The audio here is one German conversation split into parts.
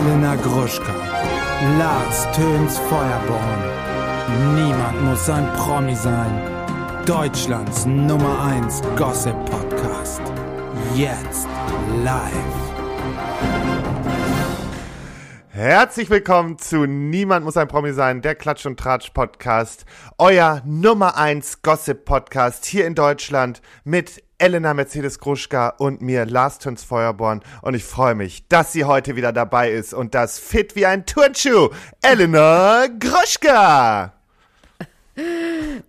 Elena Gruschka, Lars Töns Feuerborn. Niemand muss ein Promi sein. Deutschlands Nummer 1 Gossip Podcast. Jetzt live. Herzlich willkommen zu Niemand muss ein Promi sein, der Klatsch und Tratsch Podcast. Euer Nummer 1 Gossip Podcast hier in Deutschland mit Elena Mercedes Gruschka und mir, Lars Töns Feuerborn. Und ich freue mich, dass sie heute wieder dabei ist und das fit wie ein Turnschuh. Elena Gruschka!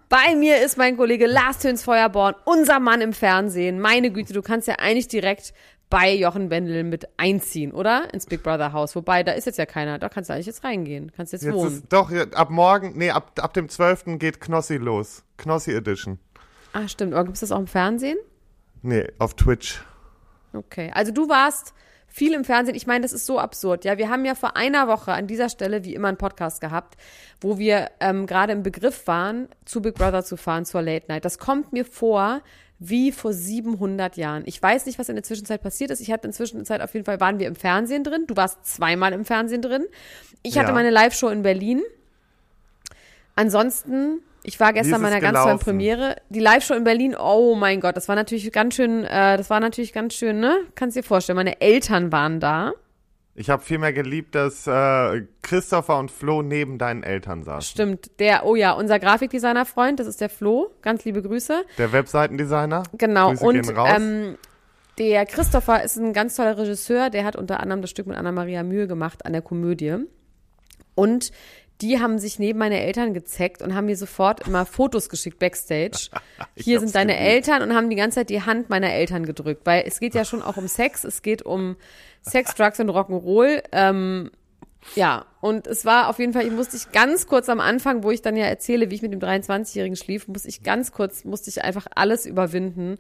Bei mir ist mein Kollege Lars Töns Feuerborn, unser Mann im Fernsehen. Meine Güte, du kannst ja eigentlich direkt bei Jochen Wendel mit einziehen, oder? Ins Big Brother Haus. Wobei, da ist jetzt ja keiner. Da kannst du eigentlich jetzt reingehen. Kannst jetzt, Jetzt wohnen. ist, doch, ab morgen, nee, ab, ab dem 12. geht Knossi los. Knossi Edition. Ah, stimmt. Aber gibt es das auch im Fernsehen? Nee, auf Twitch. Okay. Also du warst viel im Fernsehen. Ich meine, das ist so absurd. Ja, wir haben ja vor einer Woche an dieser Stelle wie immer einen Podcast gehabt, wo wir ähm, gerade im Begriff waren, zu Big Brother zu fahren, zur Late Night. Das kommt mir vor wie vor 700 Jahren. Ich weiß nicht, was in der Zwischenzeit passiert ist. Ich hatte in der Zwischenzeit auf jeden Fall, waren wir im Fernsehen drin. Du warst zweimal im Fernsehen drin. Ich hatte Ja. meine Live-Show in Berlin. Ansonsten, ich war gestern es meiner ganz tollen? Premiere. Die Live-Show in Berlin, oh mein Gott, das war natürlich ganz schön, äh, das war natürlich ganz schön, ne? Kannst dir vorstellen, meine Eltern waren da. Ich habe vielmehr geliebt, dass äh, Christopher und Flo neben deinen Eltern saßen. Stimmt, der, oh ja, unser Grafikdesigner-Freund, das ist der Flo. Ganz liebe Grüße. Der Webseitendesigner. Genau, Grüße und ähm, der Christopher ist ein ganz toller Regisseur, der hat unter anderem das Stück mit Anna-Maria Mühe gemacht an der Komödie. Und die haben sich neben meine Eltern gezeckt und haben mir sofort immer Fotos geschickt backstage. Hier sind deine geliebt. Eltern und haben die ganze Zeit die Hand meiner Eltern gedrückt, weil es geht ja schon auch um Sex, es geht um Sex, Drugs und Rock'n'Roll. Ähm, ja, und es war auf jeden Fall, ich musste ich ganz kurz am Anfang, wo ich dann ja erzähle, wie ich mit dem 23-Jährigen schlief, musste ich ganz kurz, musste ich einfach alles überwinden,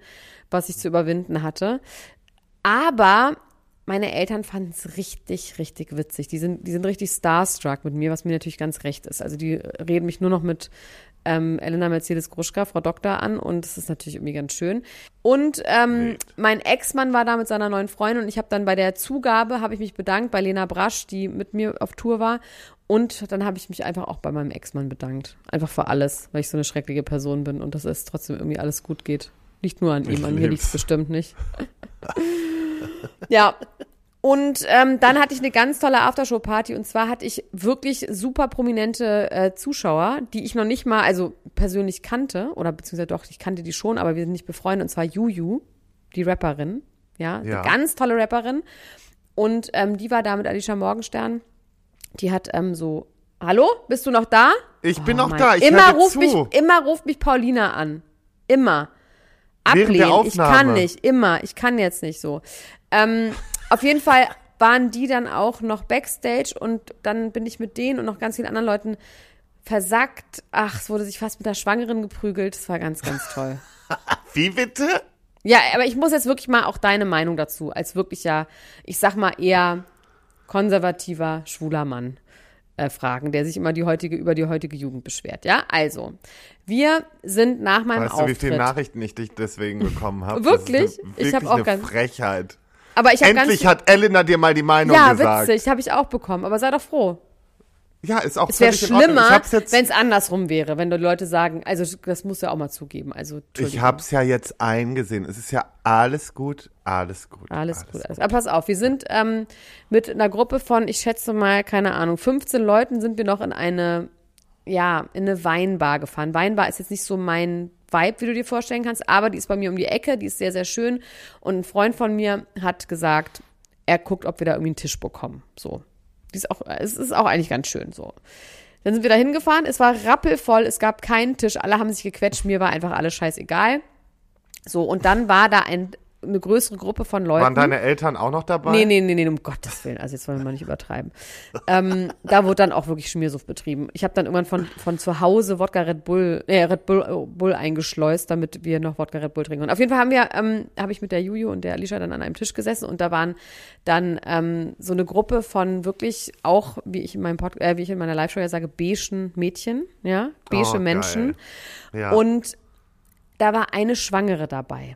was ich zu überwinden hatte. Aber meine Eltern fanden es richtig, richtig witzig. Die sind, die sind richtig starstruck mit mir, was mir natürlich ganz recht ist. Also die reden mich nur noch mit ähm, Elena Mercedes Gruschka, Frau Doktor, an und das ist natürlich irgendwie ganz schön. Und ähm, mein Ex-Mann war da mit seiner neuen Freundin und ich habe dann bei der Zugabe, habe ich mich bedankt bei Lena Brasch, die mit mir auf Tour war und dann habe ich mich einfach auch bei meinem Ex-Mann bedankt. Einfach für alles, weil ich so eine schreckliche Person bin und dass es trotzdem irgendwie alles gut geht. Nicht nur an ihm, Ich an mir liegt es bestimmt nicht. ja, und ähm, dann hatte ich eine ganz tolle Aftershow-Party und zwar hatte ich wirklich super prominente äh, Zuschauer, die ich noch nicht mal, also persönlich kannte, oder beziehungsweise doch, ich kannte die schon, aber wir sind nicht befreundet, und zwar Juju, die Rapperin, ja, Ja. eine ganz tolle Rapperin. Und ähm, die war da mit Alicia Morgenstern. Die hat ähm, so, hallo, bist du noch da? Ich bin Oh noch mein- da, ich immer ruft zu. mich, immer ruft mich Paulina an. Immer. Ablehnen. Ich kann nicht. Immer. Ich kann jetzt nicht so. Ähm, auf jeden Fall waren die dann auch noch backstage und dann bin ich mit denen und noch ganz vielen anderen Leuten versackt. Ach, es wurde sich fast mit der Schwangeren geprügelt. Das war ganz, ganz toll. Wie bitte? Ja, aber ich muss jetzt wirklich mal auch deine Meinung dazu, als wirklich ja, ich sag mal eher konservativer, schwuler Mann äh, fragen, der sich immer die heutige, über die heutige Jugend beschwert. Ja, also, wir sind nach meinem Weißt du, wie Auftritt. viele Nachrichten ich dich deswegen bekommen habe? Wirklich? Eine, Ich hab wirklich auch eine ganz- Frechheit. aber ich habe ganz Endlich hat Elena dir mal die Meinung ja, gesagt. witzig, habe ich auch bekommen, aber sei doch froh. Ja, ist auch Es wäre schlimmer, wenn es andersrum wäre, wenn die Leute sagen, also das musst du ja auch mal zugeben. Also, ich Entschuldigung. hab's ja jetzt eingesehen. Es ist ja alles gut, alles gut. Alles gut. Alles. Aber pass auf, wir sind ähm, mit einer Gruppe von, ich schätze mal, keine Ahnung, 15 Leuten sind wir noch in eine, ja, in eine Weinbar gefahren. Weinbar ist jetzt nicht so mein Vibe, wie du dir vorstellen kannst, aber die ist bei mir um die Ecke, die ist sehr, sehr schön. Und ein Freund von mir hat gesagt, er guckt, ob wir da irgendwie einen Tisch bekommen. So. Die ist auch, es ist auch eigentlich ganz schön so. Dann sind wir da hingefahren, es war rappelvoll, es gab keinen Tisch, alle haben sich gequetscht, mir war einfach alles scheißegal. So, und dann war da ein, eine größere Gruppe von Leuten. Waren deine Eltern auch noch dabei? Nee, nee, nee, nee, um Gottes Willen. Also jetzt wollen wir mal nicht übertreiben. ähm, da wurde dann auch wirklich Schmiersucht betrieben. Ich habe dann irgendwann von, von zu Hause Wodka Red Bull, äh, Red Bull, äh, Bull eingeschleust, damit wir noch Wodka Red Bull trinken. Und auf jeden Fall haben wir, ähm, habe ich mit der Juju und der Alicia dann an einem Tisch gesessen und da waren dann ähm, so eine Gruppe von wirklich auch, wie ich in meinem Pod, äh, wie ich in meiner Live-Show ja sage, beigen Mädchen, ja, beige Oh. Menschen. Ja. Und da war eine Schwangere dabei.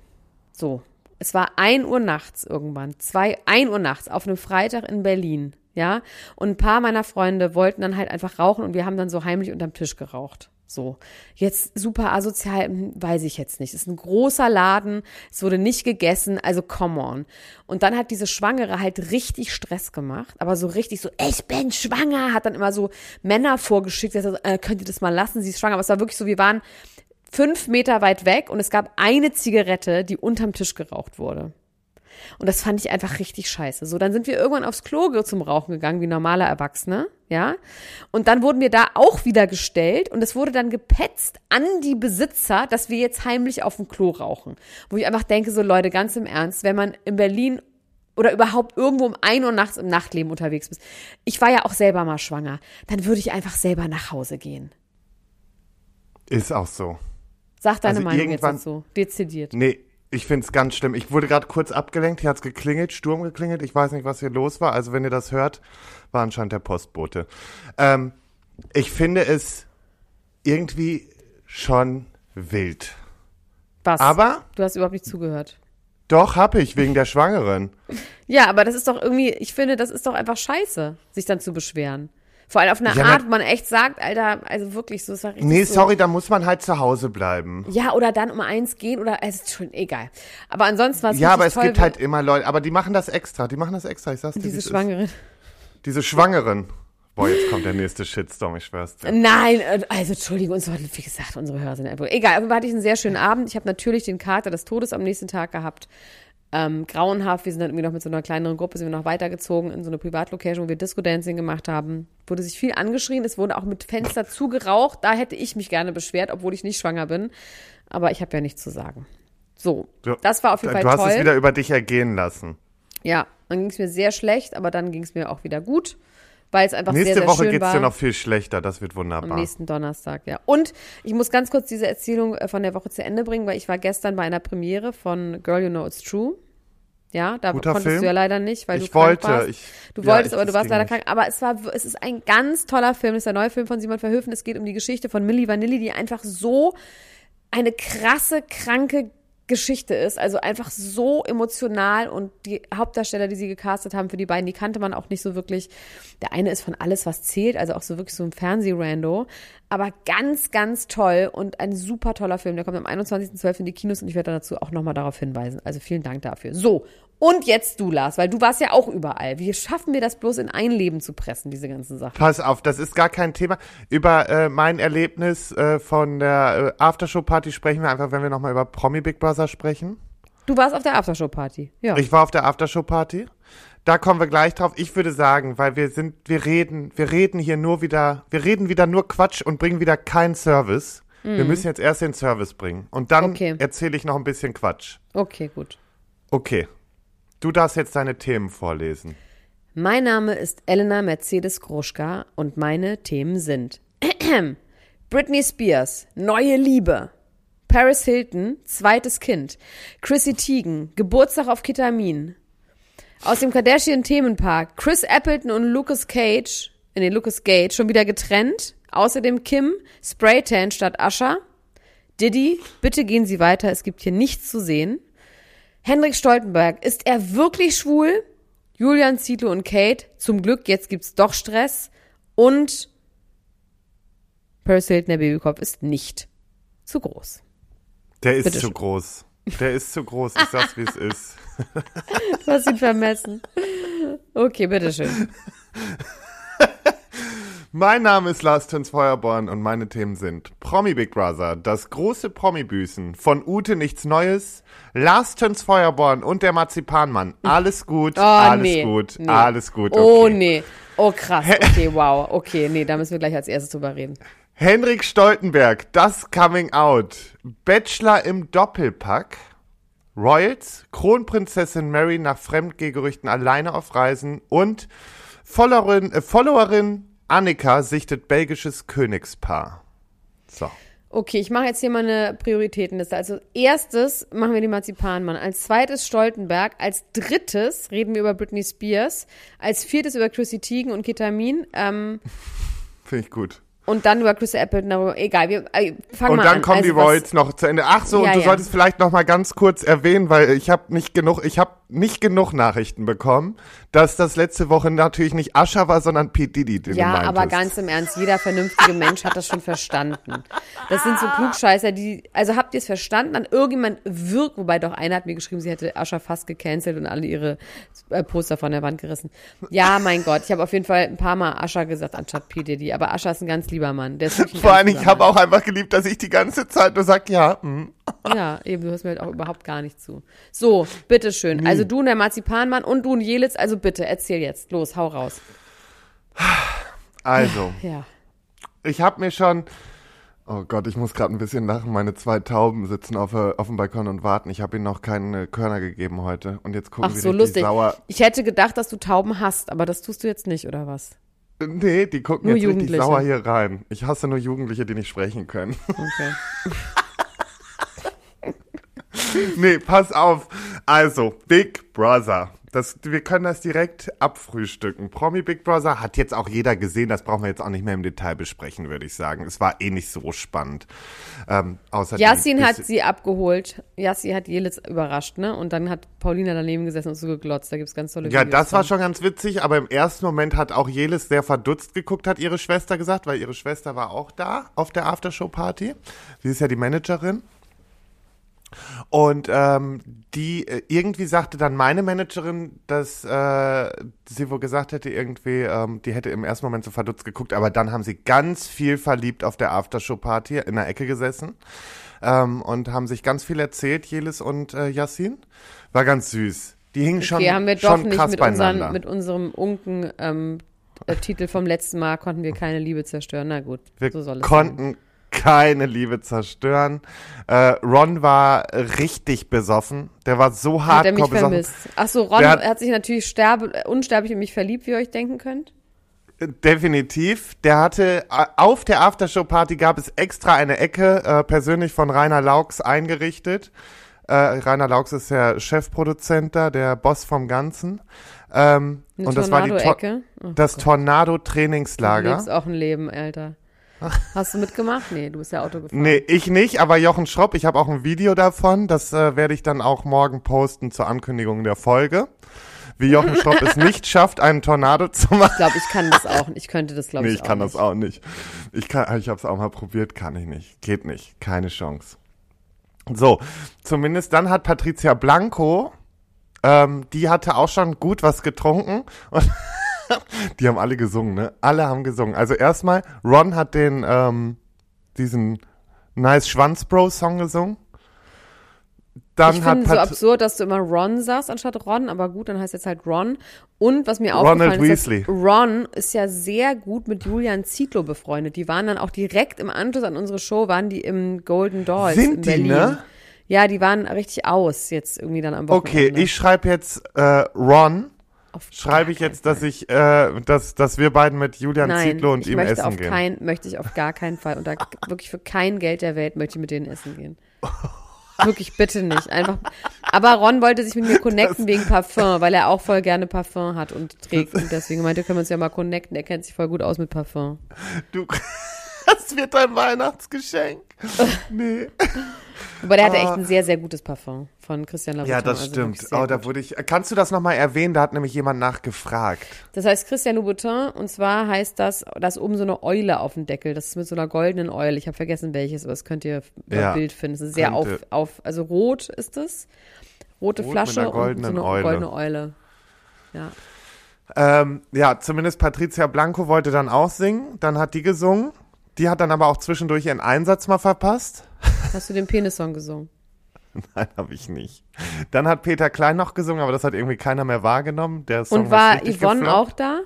So. Es war ein Uhr nachts irgendwann. Zwei, ein Uhr nachts auf einem Freitag in Berlin. ja. Und ein paar meiner Freunde wollten dann halt einfach rauchen und wir haben dann so heimlich unterm Tisch geraucht. So. Jetzt super asozial, hm, weiß ich jetzt nicht. Es ist ein großer Laden, es wurde nicht gegessen, also come on. Und dann hat diese Schwangere halt richtig Stress gemacht, aber so richtig so, ich bin schwanger, hat dann immer so Männer vorgeschickt, also, äh, könnt ihr das mal lassen, sie ist schwanger. Aber es war wirklich so, wir waren fünf Meter weit weg und es gab eine Zigarette, die unterm Tisch geraucht wurde. Und das fand ich einfach richtig scheiße. So, dann sind wir irgendwann aufs Klo zum Rauchen gegangen, wie normale Erwachsene, ja. Und dann wurden wir da auch wieder gestellt und es wurde dann gepetzt an die Besitzer, dass wir jetzt heimlich auf dem Klo rauchen. Wo ich einfach denke, so Leute, ganz im Ernst, wenn man in Berlin oder überhaupt irgendwo um ein Uhr nachts im Nachtleben unterwegs bist. Ich war ja auch selber mal schwanger. Dann würde ich einfach selber nach Hause gehen. Ist auch so. Sag deine Also Meinung jetzt dazu. Dezidiert. Nee, ich find's ganz schlimm. Ich wurde gerade kurz abgelenkt, hier hat's geklingelt, Sturm geklingelt. Ich weiß nicht, was hier los war. Also wenn ihr das hört, war anscheinend der Postbote. Ähm, ich finde es irgendwie schon wild. Was? Aber du hast überhaupt nicht zugehört. doch hab ich, wegen der Schwangeren. Ja, aber das ist doch irgendwie, ich finde, das ist doch einfach scheiße, sich dann zu beschweren. Vor allem auf eine Ja, Art, wo man echt sagt, Alter, also wirklich, so ist ja richtig Nee, so. sorry, da muss man halt zu Hause bleiben. Ja, oder dann um eins gehen oder, also, schon, egal. Aber ansonsten war es Ja, aber es toll, gibt halt immer Leute, aber die machen das extra, die machen das extra, ich sag's dir. diese es ist. Schwangeren. Diese Schwangeren. Boah, jetzt kommt der nächste Shitstorm, ich schwör's dir. Nein, äh, also Entschuldigung, uns wie gesagt, unsere Hörer sind einfach. Egal, aber hatte ich einen sehr schönen Abend. Ich habe natürlich den Kater des Todes am nächsten Tag gehabt. Ähm, grauenhaft, wir sind dann irgendwie noch mit so einer kleineren Gruppe, sind wir noch weitergezogen in so eine Privatlocation, wo wir Disco-Dancing gemacht haben. Wurde sich viel angeschrien, es wurde auch mit Fenster zugeraucht. Da hätte ich mich gerne beschwert, obwohl ich nicht schwanger bin. Aber ich habe ja nichts zu sagen. So, Du- das war auf jeden Du Fall hast toll. es wieder über dich ergehen lassen. ja, dann ging es mir sehr schlecht, aber dann ging es mir auch wieder gut, weil es einfach Nächste sehr, sehr Woche schön geht's war. dir noch viel schlechter, das wird Am wunderbar. nächsten Donnerstag, ja. Und ich muss ganz kurz diese Erzählung äh, von der Woche zu Ende bringen, weil ich war gestern bei einer Premiere von Girl You Know It's True. Ja, da Guter konntest Film. du ja leider nicht, weil Ich du krank wollte, warst. ich- du ja, wolltest, ich- aber du warst leider nicht. krank. Aber es war, es ist ein ganz toller Film. Es ist der neue Film von Simon Verhoeven. Es geht um die Geschichte von Milli Vanilli, die einfach so eine krasse, kranke Geschichte ist. Also einfach so emotional und die Hauptdarsteller, die sie gecastet haben für die beiden, die kannte man auch nicht so wirklich. Der eine ist von Alles, was zählt, also auch so wirklich so ein Fernsehrando. Aber ganz, ganz toll und ein super toller Film. Der kommt am 21.12. in die Kinos und ich werde dazu auch nochmal darauf hinweisen. Also vielen Dank dafür. So. Und jetzt du, Lars, weil du warst ja auch überall. Wie schaffen wir das bloß in ein Leben zu pressen, diese ganzen Sachen? Pass auf, das ist gar kein Thema. Über äh, mein Erlebnis äh, von der äh, Aftershow-Party sprechen wir einfach, wenn wir nochmal über Promi Big Brother sprechen. Du warst auf der Aftershow-Party. Ja. Ich war auf der Aftershow-Party. Da kommen wir gleich drauf. Ich würde sagen, weil wir sind, wir reden, wir reden hier nur wieder, wir reden wieder nur Quatsch und bringen wieder keinen Service. Wir müssen jetzt erst den Service bringen. Und dann Mhm. Okay. erzähle ich noch ein bisschen Quatsch. Okay, gut. Okay. Du darfst jetzt deine Themen vorlesen. Mein Name ist Elena Mercedes Groschka und meine Themen sind Britney Spears, neue Liebe. Paris Hilton, zweites Kind. Chrissy Teigen, Geburtstag auf Ketamin. Aus dem Kardashian-Themenpark, Chris Appleton und Lucas Cage, in den Lucas Gage, schon wieder getrennt. Außerdem Kim, Spraytan statt Ascher. Diddy, bitte gehen Sie weiter, es gibt hier nichts zu sehen. Henrik Stoltenberg, ist er wirklich schwul? Julian Zietlow und Kate, zum Glück, jetzt gibt's doch Stress. Und Paris Hilton, der Babykopf, ist nicht zu groß. Der ist Bitte zu schön. groß. Der ist zu groß. Ich sag's, wie es ist. Du hast ihn vermessen. Okay, bitteschön. Mein Name ist Lars Töns Feuerborn und meine Themen sind Promi Big Brother, das große Promi-Büßen, von Ute nichts Neues, Lars Töns Feuerborn und der Marzipanmann. Alles gut, Oh, alles nee. gut, nee. alles gut. Okay. Oh, nee. Oh, krass. Okay, wow. Okay, nee, da müssen wir gleich als erstes drüber reden. Henrik Stoltenberg, das Coming Out, Bachelor im Doppelpack, Royals, Kronprinzessin Mary nach Fremdgehgerüchten alleine auf Reisen und Followerin, äh, Followerin Annika sichtet belgisches Königspaar. So. Okay, ich mache jetzt hier mal eine Prioritätenliste. Also erstes machen wir die Marzipanmann, als zweites Stoltenberg, als drittes reden wir über Britney Spears, als viertes über Chrissy Teigen und Ketamin ähm, Finde ich gut. und dann über Chris Appleton. darüber- Egal, wir äh, fangen Und mal dann an. kommen also die Royals noch zu Ende. Ach so, Ja, und du ja. solltest vielleicht noch mal ganz kurz erwähnen, weil ich habe nicht genug, ich habe nicht genug Nachrichten bekommen, dass das letzte Woche natürlich nicht Ascher war, sondern P. Diddy, den Ja, aber ganz im Ernst, jeder vernünftige Mensch hat das schon verstanden. Das sind so Klugscheißer, die, also habt ihr es verstanden? Dann irgendjemand wirkt, wobei doch einer hat mir geschrieben, sie hätte Ascher fast gecancelt und alle ihre äh, Poster von der Wand gerissen. Ja, mein Gott, ich habe auf jeden Fall ein paar Mal Ascher gesagt anstatt P. Diddy, aber Ascher ist ein ganz lieber Mann. Der ist wirklich ein Vor allem, ich habe auch einfach geliebt, dass ich die ganze Zeit nur sag, ja, hm. Ja, eben, du hörst mir halt auch überhaupt gar nicht zu. So, bitteschön. Also du und der Marzipanmann und du und Jelitz, also bitte, erzähl jetzt. Los, hau raus. Also, Ja. ich habe mir schon, oh Gott, ich muss gerade ein bisschen lachen, meine zwei Tauben sitzen auf, äh, auf dem Balkon und warten. Ich habe ihnen noch keine Körner gegeben heute und jetzt gucken Ach sie so, richtig lustig. sauer. Ich hätte gedacht, dass du Tauben hast, aber das tust du jetzt nicht, oder was? Nee, die gucken Nur jetzt richtig sauer hier rein. Ich hasse nur Jugendliche, die nicht sprechen können. Okay. nee, pass auf. Also, Big Brother. Das, wir können das direkt abfrühstücken. Promi Big Brother hat jetzt auch jeder gesehen. Das brauchen wir jetzt auch nicht mehr im Detail besprechen, würde ich sagen. Es war eh nicht so spannend. Ähm, außer Yassin hat sie abgeholt. Yassin hat Jelitz überrascht, ne? Und dann hat Paulina daneben gesessen und so geglotzt. Da gibt's ganz tolle Ja, Videos das war schon ganz witzig, aber im ersten Moment hat auch Jelis sehr verdutzt geguckt, hat ihre Schwester gesagt, weil ihre Schwester war auch da auf der Aftershow-Party. Sie ist ja die Managerin. Und ähm, die äh, irgendwie sagte dann meine Managerin, dass äh, sie wohl gesagt hätte, irgendwie, ähm, die hätte im ersten Moment so verdutzt geguckt, aber dann haben sie ganz viel verliebt auf der Aftershow-Party in der Ecke gesessen ähm, und haben sich ganz viel erzählt, Jelis und äh, Yassin. War ganz süß. Die hingen schon, Okay, haben wir doch schon nicht mit, unseren, mit unserem Unken ähm, äh, Titel vom letzten Mal konnten wir keine Liebe zerstören. Na gut, Wir so soll es konnten keine Liebe zerstören. Äh, Ron war richtig besoffen. Der war so besoffen. vermisst. Ach so, Ron Der hat, hat- sich natürlich sterbe, äh, unsterblich in mich verliebt, wie ihr euch denken könnt. Definitiv. Der hatte äh, auf der Aftershow-Party gab es extra eine Ecke, äh, persönlich von Rainer Laux eingerichtet. Äh, Rainer Laux ist der Chefproduzent da, der Boss vom Ganzen. Ähm, und das war die Tornado-Ecke. Oh das Gott, Du Tornado-Trainingslager. lebst auch ein Leben, Alter. Hast du mitgemacht? Nee, du bist ja Auto gefahren. Nee, ich nicht, aber Jochen Schropp, ich habe auch ein Video davon, das äh, werde ich dann auch morgen posten zur Ankündigung der Folge. Wie Jochen Schropp es nicht schafft, einen Tornado zu machen. Ich glaube, ich kann das auch. Ich könnte das, glaube Nee, ich, ich kann auch das auch nicht. Ich kann, ich habe es auch mal probiert, kann ich nicht. Geht nicht, keine Chance. So, zumindest dann hat Patricia Blanco, ähm, die hatte auch schon gut was getrunken und die haben alle gesungen, ne? Alle haben gesungen. Also erstmal, Ron hat den, ähm, diesen Nice Schwanz Bro Song gesungen. Dann Ich finde so Pat absurd, dass du immer Ron sagst anstatt Ron, aber gut, dann heißt jetzt halt Ron. Und was mir Ronald aufgefallen ist, Weasley. Ron ist ja sehr gut mit Julian Zietlow befreundet. Die waren dann auch direkt im Anschluss an unsere Show, waren die im Golden Dolls Sind in die, Berlin. ne? Ja, die waren richtig aus jetzt irgendwie dann am Okay, Wochenende. ich schreibe jetzt äh, Ron. Auf Schreibe ich jetzt, dass ich, äh, dass, dass wir beiden mit Julian Nein, Zietlow und ihm essen auf gehen. kein, möchte ich auf gar keinen Fall. Und da wirklich für kein Geld der Welt möchte ich mit denen essen gehen. Wirklich bitte nicht. Einfach. Aber Ron wollte sich mit mir connecten wegen Parfum, weil er auch voll gerne Parfum hat und trägt. Und deswegen meinte, können wir uns ja mal connecten. Er kennt sich voll gut aus mit Parfum. Du, das wird dein Weihnachtsgeschenk. nee. Aber der hatte Ah. echt ein sehr, sehr gutes Parfum von Christian Louboutin. Ja, das also stimmt. Oh, da wurde ich. Kannst du das nochmal erwähnen? Da hat nämlich jemand nachgefragt. Das heißt Christian Louboutin und zwar heißt das, da ist oben so eine Eule auf dem Deckel. Das ist mit so einer goldenen Eule. Ich habe vergessen welches, aber das könnt ihr im Ja, Bild finden. Es ist sehr auf, auf, also rot ist es. Rote Rot mit Flasche und so eine Eule. goldene Eule. Ja. Ähm, ja, zumindest Patricia Blanco wollte dann auch singen. Dann hat die gesungen. Die hat dann aber auch zwischendurch ihren Einsatz mal verpasst. Hast du den Penissong gesungen? Nein, habe ich nicht. Dann hat Peter Klein noch gesungen, aber das hat irgendwie keiner mehr wahrgenommen. Der Song Und war Yvonne gefloppt. auch da?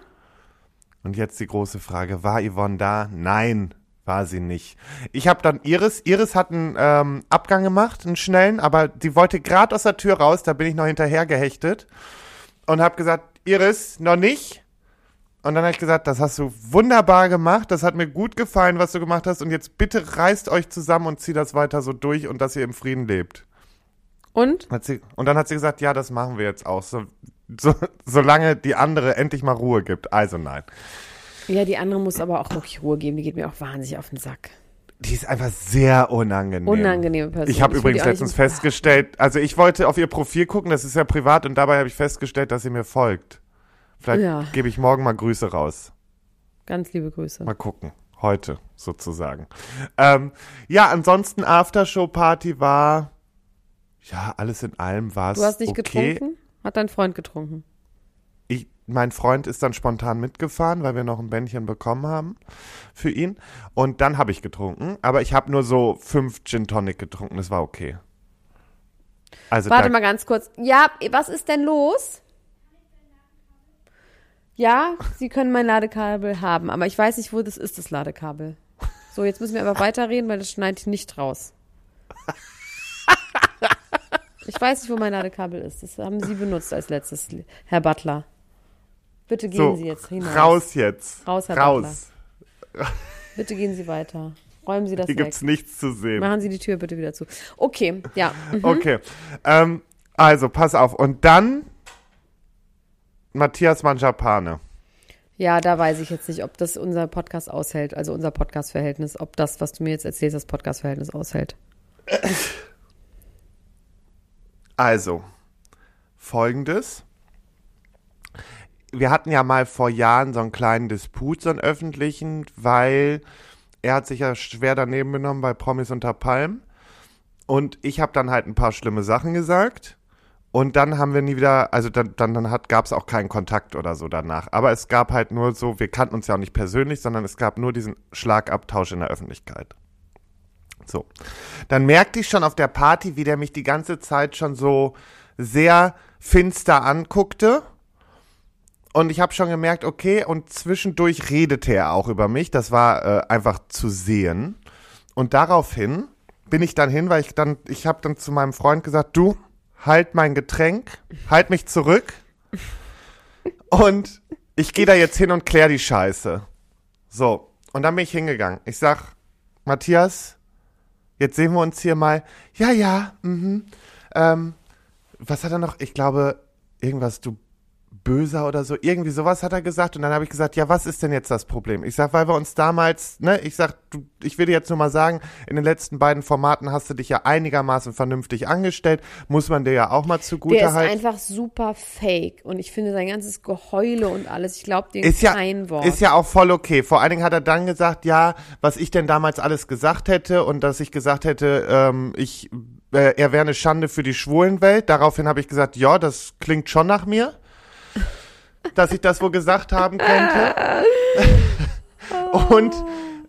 Und jetzt die große Frage, war Yvonne da? Nein, war sie nicht. Ich habe dann Iris, Iris hat einen ähm, Abgang gemacht, einen schnellen, aber die wollte gerade aus der Tür raus, da bin ich noch hinterher gehechtet und habe gesagt, Iris, noch nicht. Und dann habe ich gesagt, das hast du wunderbar gemacht, das hat mir gut gefallen, was du gemacht hast und jetzt bitte reißt euch zusammen und zieht das weiter so durch und dass ihr im Frieden lebt. Und? Hat sie, und dann hat sie gesagt, ja, das machen wir jetzt auch, so, so, solange die andere endlich mal Ruhe gibt. Also nein. Ja, die andere muss aber auch wirklich Ruhe geben. Die geht mir auch wahnsinnig auf den Sack. Die ist einfach sehr unangenehm. Unangenehme Person. Ich habe übrigens letztens festgestellt, also ich wollte auf ihr Profil gucken, das ist ja privat und dabei habe ich festgestellt, dass sie mir folgt. Vielleicht Ja. gebe ich morgen mal Grüße raus. Ganz liebe Grüße. Mal gucken. Heute sozusagen. Ähm, ja, ansonsten Aftershow-Party war, ja, alles in allem war es Du hast nicht okay. getrunken? Hat dein Freund getrunken? Ich, mein Freund ist dann spontan mitgefahren, weil wir noch ein Bändchen bekommen haben für ihn. Und dann habe ich getrunken, aber ich habe nur so fünf Gin Tonic getrunken, das war okay. Also Warte mal ganz kurz. Ja, was ist denn los? Ja, Sie können mein Ladekabel haben, aber ich weiß nicht, wo das ist, das Ladekabel. So, jetzt müssen wir aber weiterreden, weil das schneide ich nicht raus. Ich weiß nicht, wo mein Ladekabel ist. Das haben Sie benutzt als letztes, Herr Butler. Bitte gehen so, Sie jetzt hinaus. raus jetzt. Raus, Herr raus. Bitte gehen Sie weiter. Räumen Sie das Hier weg. gibt's nichts zu sehen. Machen Sie die Tür bitte wieder zu. Okay, ja. Mhm. Okay. Ähm, also, pass auf. Und dann Matthias Manjapane. Ja, da weiß ich jetzt nicht, ob das unser Podcast aushält, also unser Podcast-Verhältnis, ob das, was du mir jetzt erzählst, das Podcast-Verhältnis aushält. Also, folgendes. Wir hatten ja mal vor Jahren so einen kleinen Disput, so einen öffentlichen, weil er hat sich ja schwer daneben benommen bei Promis unter Palm. Und ich habe dann halt ein paar schlimme Sachen gesagt. Und dann haben wir nie wieder, also dann, dann, dann gab es auch keinen Kontakt oder so danach. Aber es gab halt nur so, wir kannten uns ja auch nicht persönlich, sondern es gab nur diesen Schlagabtausch in der Öffentlichkeit. So. Dann merkte ich schon auf der Party, wie der mich die ganze Zeit schon so sehr finster anguckte. Und ich habe schon gemerkt, okay, und zwischendurch redete er auch über mich. Das war äh, einfach zu sehen. Und daraufhin bin ich dann hin, weil ich dann, ich habe dann zu meinem Freund gesagt, du, halt mein Getränk, halt mich zurück. Und ich gehe da jetzt hin und klär die Scheiße. So, und dann bin ich hingegangen. Ich sag, Matthias, jetzt sehen wir uns hier mal. Ja, ja, mhm. Ähm, was hat er noch? Ich glaube, irgendwas, du böser oder so. Irgendwie sowas hat er gesagt. Und dann habe ich gesagt, ja, was ist denn jetzt das Problem? Ich sag, weil wir uns damals, ne, ich sag, du, ich will dir jetzt nur mal sagen, in den letzten beiden Formaten hast du dich ja einigermaßen vernünftig angestellt. Muss man dir ja auch mal zugute Der ist halten. einfach super fake und ich finde sein ganzes Geheule und alles, ich glaube dem ist ja, kein Wort. ist ja auch voll okay. Vor allen Dingen hat er dann gesagt, ja, was ich denn damals alles gesagt hätte und dass ich gesagt hätte, ähm, ich, äh, er wäre eine Schande für die Schwulenwelt. Daraufhin habe ich gesagt, ja, das klingt schon nach mir, dass ich das wohl gesagt haben könnte. und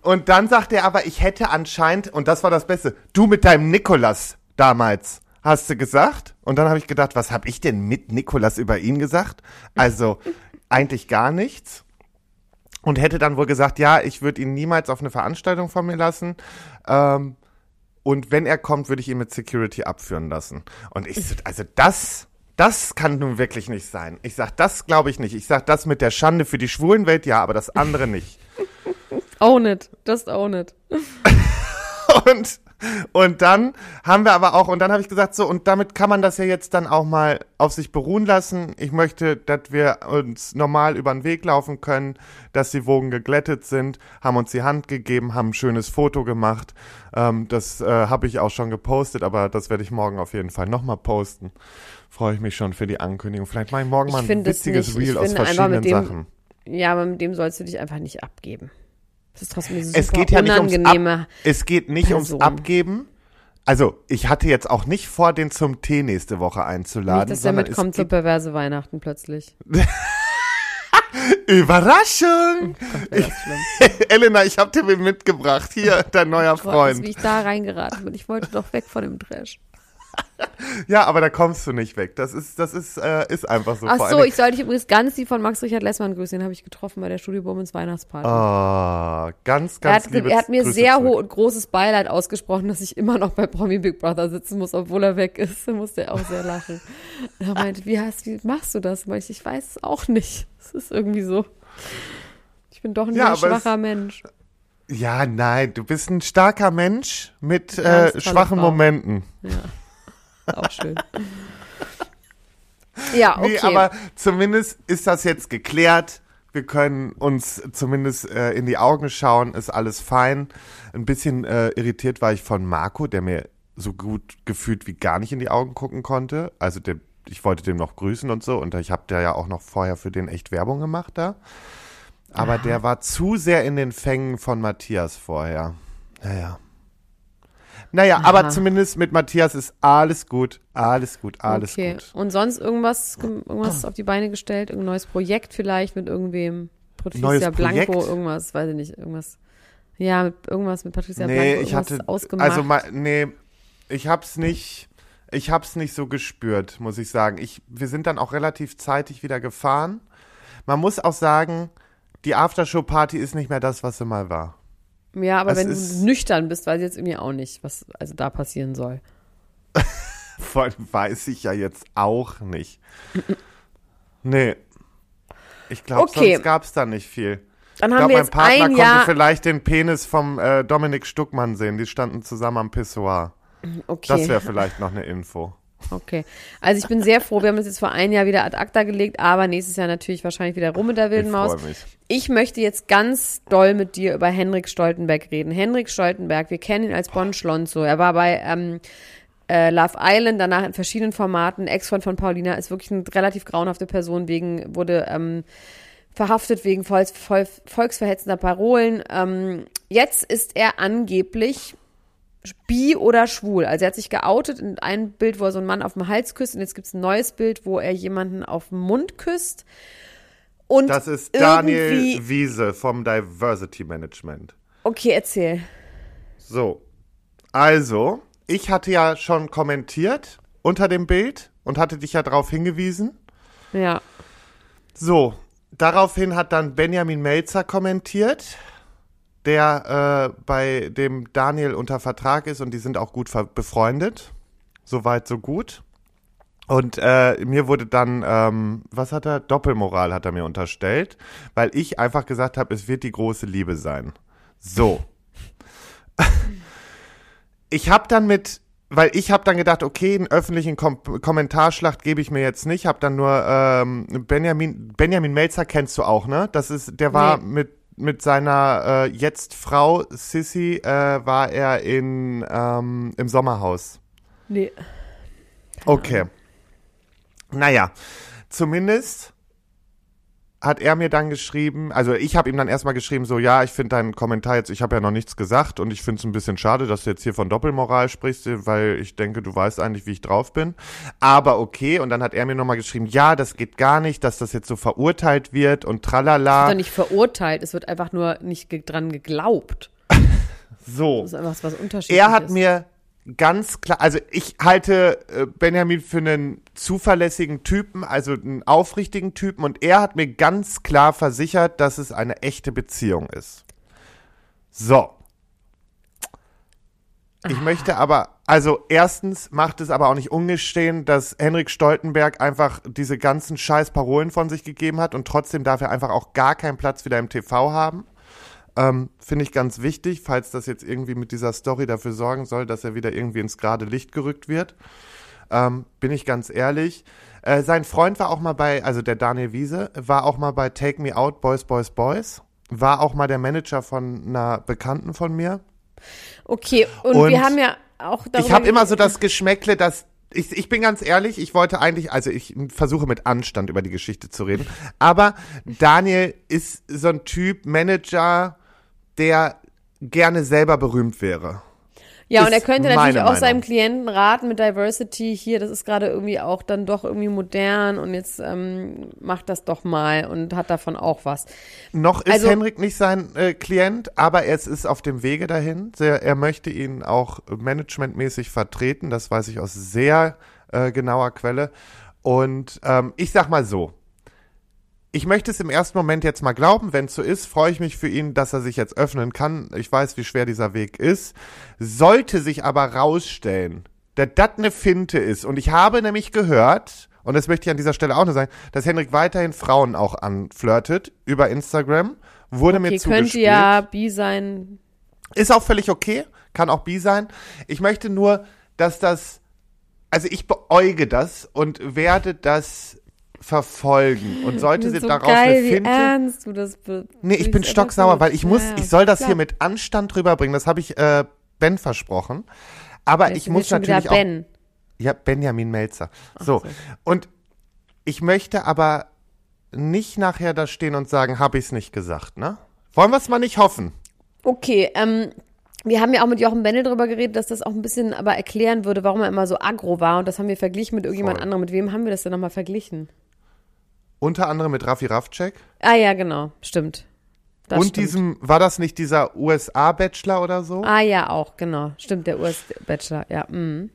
und dann sagt er aber, ich hätte anscheinend, und das war das Beste, du mit deinem Nikolas damals, hast du gesagt? Und dann habe ich gedacht, was habe ich denn mit Nikolas über ihn gesagt? Also eigentlich gar nichts. Und hätte dann wohl gesagt, ja, ich würde ihn niemals auf eine Veranstaltung von mir lassen. Ähm, und wenn er kommt, würde ich ihn mit Security abführen lassen. Und ich, so, also das, das kann nun wirklich nicht sein. Ich sag, das glaube ich nicht. Ich sag, das mit der Schande für die Schwulenwelt, ja, aber das andere nicht. Own it, just own it. Und, und dann haben wir aber auch, und dann habe ich gesagt, so, und damit kann man das ja jetzt dann auch mal auf sich beruhen lassen. Ich möchte, dass wir uns normal über den Weg laufen können, dass die Wogen geglättet sind, haben uns die Hand gegeben, haben ein schönes Foto gemacht. Ähm, das äh, habe ich auch schon gepostet, aber das werde ich morgen auf jeden Fall nochmal posten. Freue ich mich schon für die Ankündigung. Vielleicht mache ich morgen Ich mal ein witziges Reel aus verschiedenen dem- Sachen. Ja, aber mit dem sollst du dich einfach nicht abgeben. Das ist trotzdem super es geht ja nicht ums unangenehme. Ab es geht nicht ums Person. Abgeben. Also, ich hatte jetzt auch nicht vor, den zum Tee nächste Woche einzuladen. nicht, dass der sondern es mitkommt zu geht- perverse Weihnachten plötzlich. Überraschung! Gott, schlimm. Elena, ich hab dir mitgebracht. Hier, dein neuer Gott, wie Freund. ich da reingeraten bin. Ich wollte doch weg von dem Trash. Ja, aber da kommst du nicht weg. Das ist, das ist, äh, ist einfach so. Ach so, ich soll dich übrigens ganz lieb von Max Richard Lessmann grüßen. Den habe ich getroffen bei der Studio Bummens Weihnachtsparty. Oh, ganz, er, ganz hat, liebe er hat mir Grüße sehr zurück. ho und großes Beileid ausgesprochen, dass ich immer noch bei Promi Big Brother sitzen muss, obwohl er weg ist. Da musste er auch sehr lachen. Und er meinte, wie, hast, wie machst du das? Ich, ich weiß es auch nicht. Es ist irgendwie so. Ich bin doch ein Ja, schwacher Mensch. Ja, nein, du bist ein starker Mensch mit äh, schwachen Frau. Momenten. Ja, auch schön. ja, okay. Nee, aber zumindest ist das jetzt geklärt. Wir können uns zumindest äh, in die Augen schauen, ist alles fein. Ein bisschen äh, irritiert war ich von Marco, der mir so gut gefühlt wie gar nicht in die Augen gucken konnte. Also der, ich wollte dem noch grüßen und so und ich habe der ja auch noch vorher für den echt Werbung gemacht da. Aber der war zu sehr in den Fängen von Matthias vorher. Naja. Naja, Aha. aber zumindest mit Matthias ist alles gut, alles gut, alles okay. gut. Und sonst irgendwas, irgendwas auf die Beine gestellt? Irgendein neues Projekt vielleicht mit irgendwem? Patricia Neues Blanco, Projekt? irgendwas, weiß ich nicht, irgendwas. Ja, mit, irgendwas mit Patricia nee, Blanco, ich hatte, ausgemacht. also nee, ich hab's nicht, ich hab's nicht so gespürt, muss ich sagen. Ich, wir sind dann auch relativ zeitig wieder gefahren. Man muss auch sagen, die Aftershow-Party ist nicht mehr das, was sie mal war. Ja, aber es wenn du nüchtern bist, weiß ich jetzt irgendwie auch nicht, was also da passieren soll. Vor allem weiß ich ja jetzt auch nicht. Nee. Ich glaube, Okay. sonst gab's da nicht viel. Dann Ich glaube, mein Partner konnte Jahr. vielleicht den Penis vom äh, Dominik Stuckmann sehen. Die standen zusammen am Pissoir. Okay. Das wäre vielleicht noch eine Info. Okay. Also ich bin sehr froh, wir haben das jetzt vor ein Jahr wieder ad acta gelegt, aber nächstes Jahr natürlich wahrscheinlich wieder rum mit der wilden Ich Maus. freue mich. Ich möchte jetzt ganz doll mit dir über Henrik Stoltenberg reden. Henrik Stoltenberg, wir kennen ihn als Bon Schlonzo. Er war bei ähm, äh, Love Island, danach in verschiedenen Formaten. Ex-Freund von Paulina ist wirklich eine relativ grauenhafte Person, wegen, wurde ähm, verhaftet wegen volks, vol, volksverhetzender Parolen. Ähm, jetzt ist er angeblich bi oder schwul. Also er hat sich geoutet in einem Bild, wo er so einen Mann auf dem Hals küsst und jetzt gibt es ein neues Bild, wo er jemanden auf den Mund küsst. Und Das ist Daniel Wiese vom Diversity Management. okay, erzähl. So. Also, ich hatte ja schon kommentiert unter dem Bild und hatte dich ja darauf hingewiesen. Ja. So, daraufhin hat dann Benjamin Melzer kommentiert, der äh, bei dem Daniel unter Vertrag ist und die sind auch gut befreundet. Soweit, so gut. Und äh, mir wurde dann, ähm, was hat er? Doppelmoral hat er mir unterstellt, weil ich einfach gesagt habe, es wird die große Liebe sein. So. ich habe dann mit, weil ich habe dann gedacht, okay, einen öffentlichen Kom Kommentarschlacht gebe ich mir jetzt nicht, habe dann nur ähm, Benjamin Benjamin Melzer kennst du auch, ne? Das ist, der war Nee. mit mit seiner äh, jetzt Frau Sissy äh, war er in ähm, im Sommerhaus. Nee. Okay. Naja, zumindest hat er mir dann geschrieben, also ich habe ihm dann erstmal geschrieben, so ja, ich finde deinen Kommentar jetzt, ich habe ja noch nichts gesagt und ich finde es ein bisschen schade, dass du jetzt hier von Doppelmoral sprichst, weil ich denke, du weißt eigentlich, wie ich drauf bin. Aber okay, und dann hat er mir nochmal geschrieben, ja, das geht gar nicht, dass das jetzt so verurteilt wird und tralala. Wird doch nicht verurteilt, es wird einfach nur nicht ge dran geglaubt. So. Das ist einfach was Unterschiedliches. Er hat mir ganz klar, also ich halte äh, Benjamin für einen zuverlässigen Typen, also einen aufrichtigen Typen und er hat mir ganz klar versichert, dass es eine echte Beziehung ist. So. Ich möchte aber, also erstens macht es aber auch nicht ungestehen, dass Henrik Stoltenberg einfach diese ganzen scheiß Parolen von sich gegeben hat und trotzdem darf er einfach auch gar keinen Platz wieder im TV haben. Ähm, Finde ich ganz wichtig, falls das jetzt irgendwie mit dieser Story dafür sorgen soll, dass er wieder irgendwie ins gerade Licht gerückt wird. Ähm, bin ich ganz ehrlich. Äh, sein Freund war auch mal bei, also der Daniel Wiese, war auch mal bei Take Me Out Boys, Boys, Boys. War auch mal der Manager von einer Bekannten von mir. Okay, und, Und wir haben ja auch darüber Ich habe immer so das Geschmäckle, dass ich, ich bin ganz ehrlich, ich wollte eigentlich, also ich versuche mit Anstand über die Geschichte zu reden, aber Daniel ist so ein Typ Manager, der gerne selber berühmt wäre. Ja, und er könnte natürlich auch Meinung. seinem Klienten raten mit Diversity, hier, das ist gerade irgendwie auch dann doch irgendwie modern und jetzt ähm, macht das doch mal und hat davon auch was. Noch ist Also- Henrik nicht sein äh, Klient, aber es ist auf dem Wege dahin. Sehr, er möchte ihn auch managementmäßig vertreten, das weiß ich aus sehr äh, genauer Quelle. Und ähm, ich sag mal so, ich möchte es im ersten Moment jetzt mal glauben. Wenn es so ist, freue ich mich für ihn, dass er sich jetzt öffnen kann. Ich weiß, wie schwer dieser Weg ist. Sollte sich aber rausstellen, dass das eine Finte ist. Und ich habe nämlich gehört, und das möchte ich an dieser Stelle auch nur sagen, dass Henrik weiterhin Frauen auch anflirtet über Instagram. Wurde Okay, mir könnte zugespielt. ja bi sein. Ist auch völlig okay, kann auch bi sein. Ich möchte nur, dass das, also ich beäuge das und werde das verfolgen und sollte sie so daraus geil, eine wie ernst du das Nee, ich bin stocksauer, weil ich muss, ja, ich soll das klar. hier mit Anstand rüberbringen. Das habe ich äh, Ben versprochen. Aber Jetzt ich muss natürlich auch. Ben. Ja, Benjamin Melzer. So. so. Und ich möchte aber nicht nachher da stehen und sagen, habe ich es nicht gesagt, ne? Wollen wir es mal nicht hoffen? Okay, ähm, wir haben ja auch mit Jochen Bendel drüber geredet, dass das auch ein bisschen aber erklären würde, warum er immer so aggro war. Und das haben wir verglichen mit irgendjemand Voll. anderem. Mit wem haben wir das denn nochmal verglichen? Unter anderem mit Raffi Rafcek. Ah ja, genau, stimmt. Das und stimmt. diesem, war das nicht dieser USA-Bachelor oder so? Ah ja, auch, genau. Stimmt, der US-Bachelor, ja. Mhm.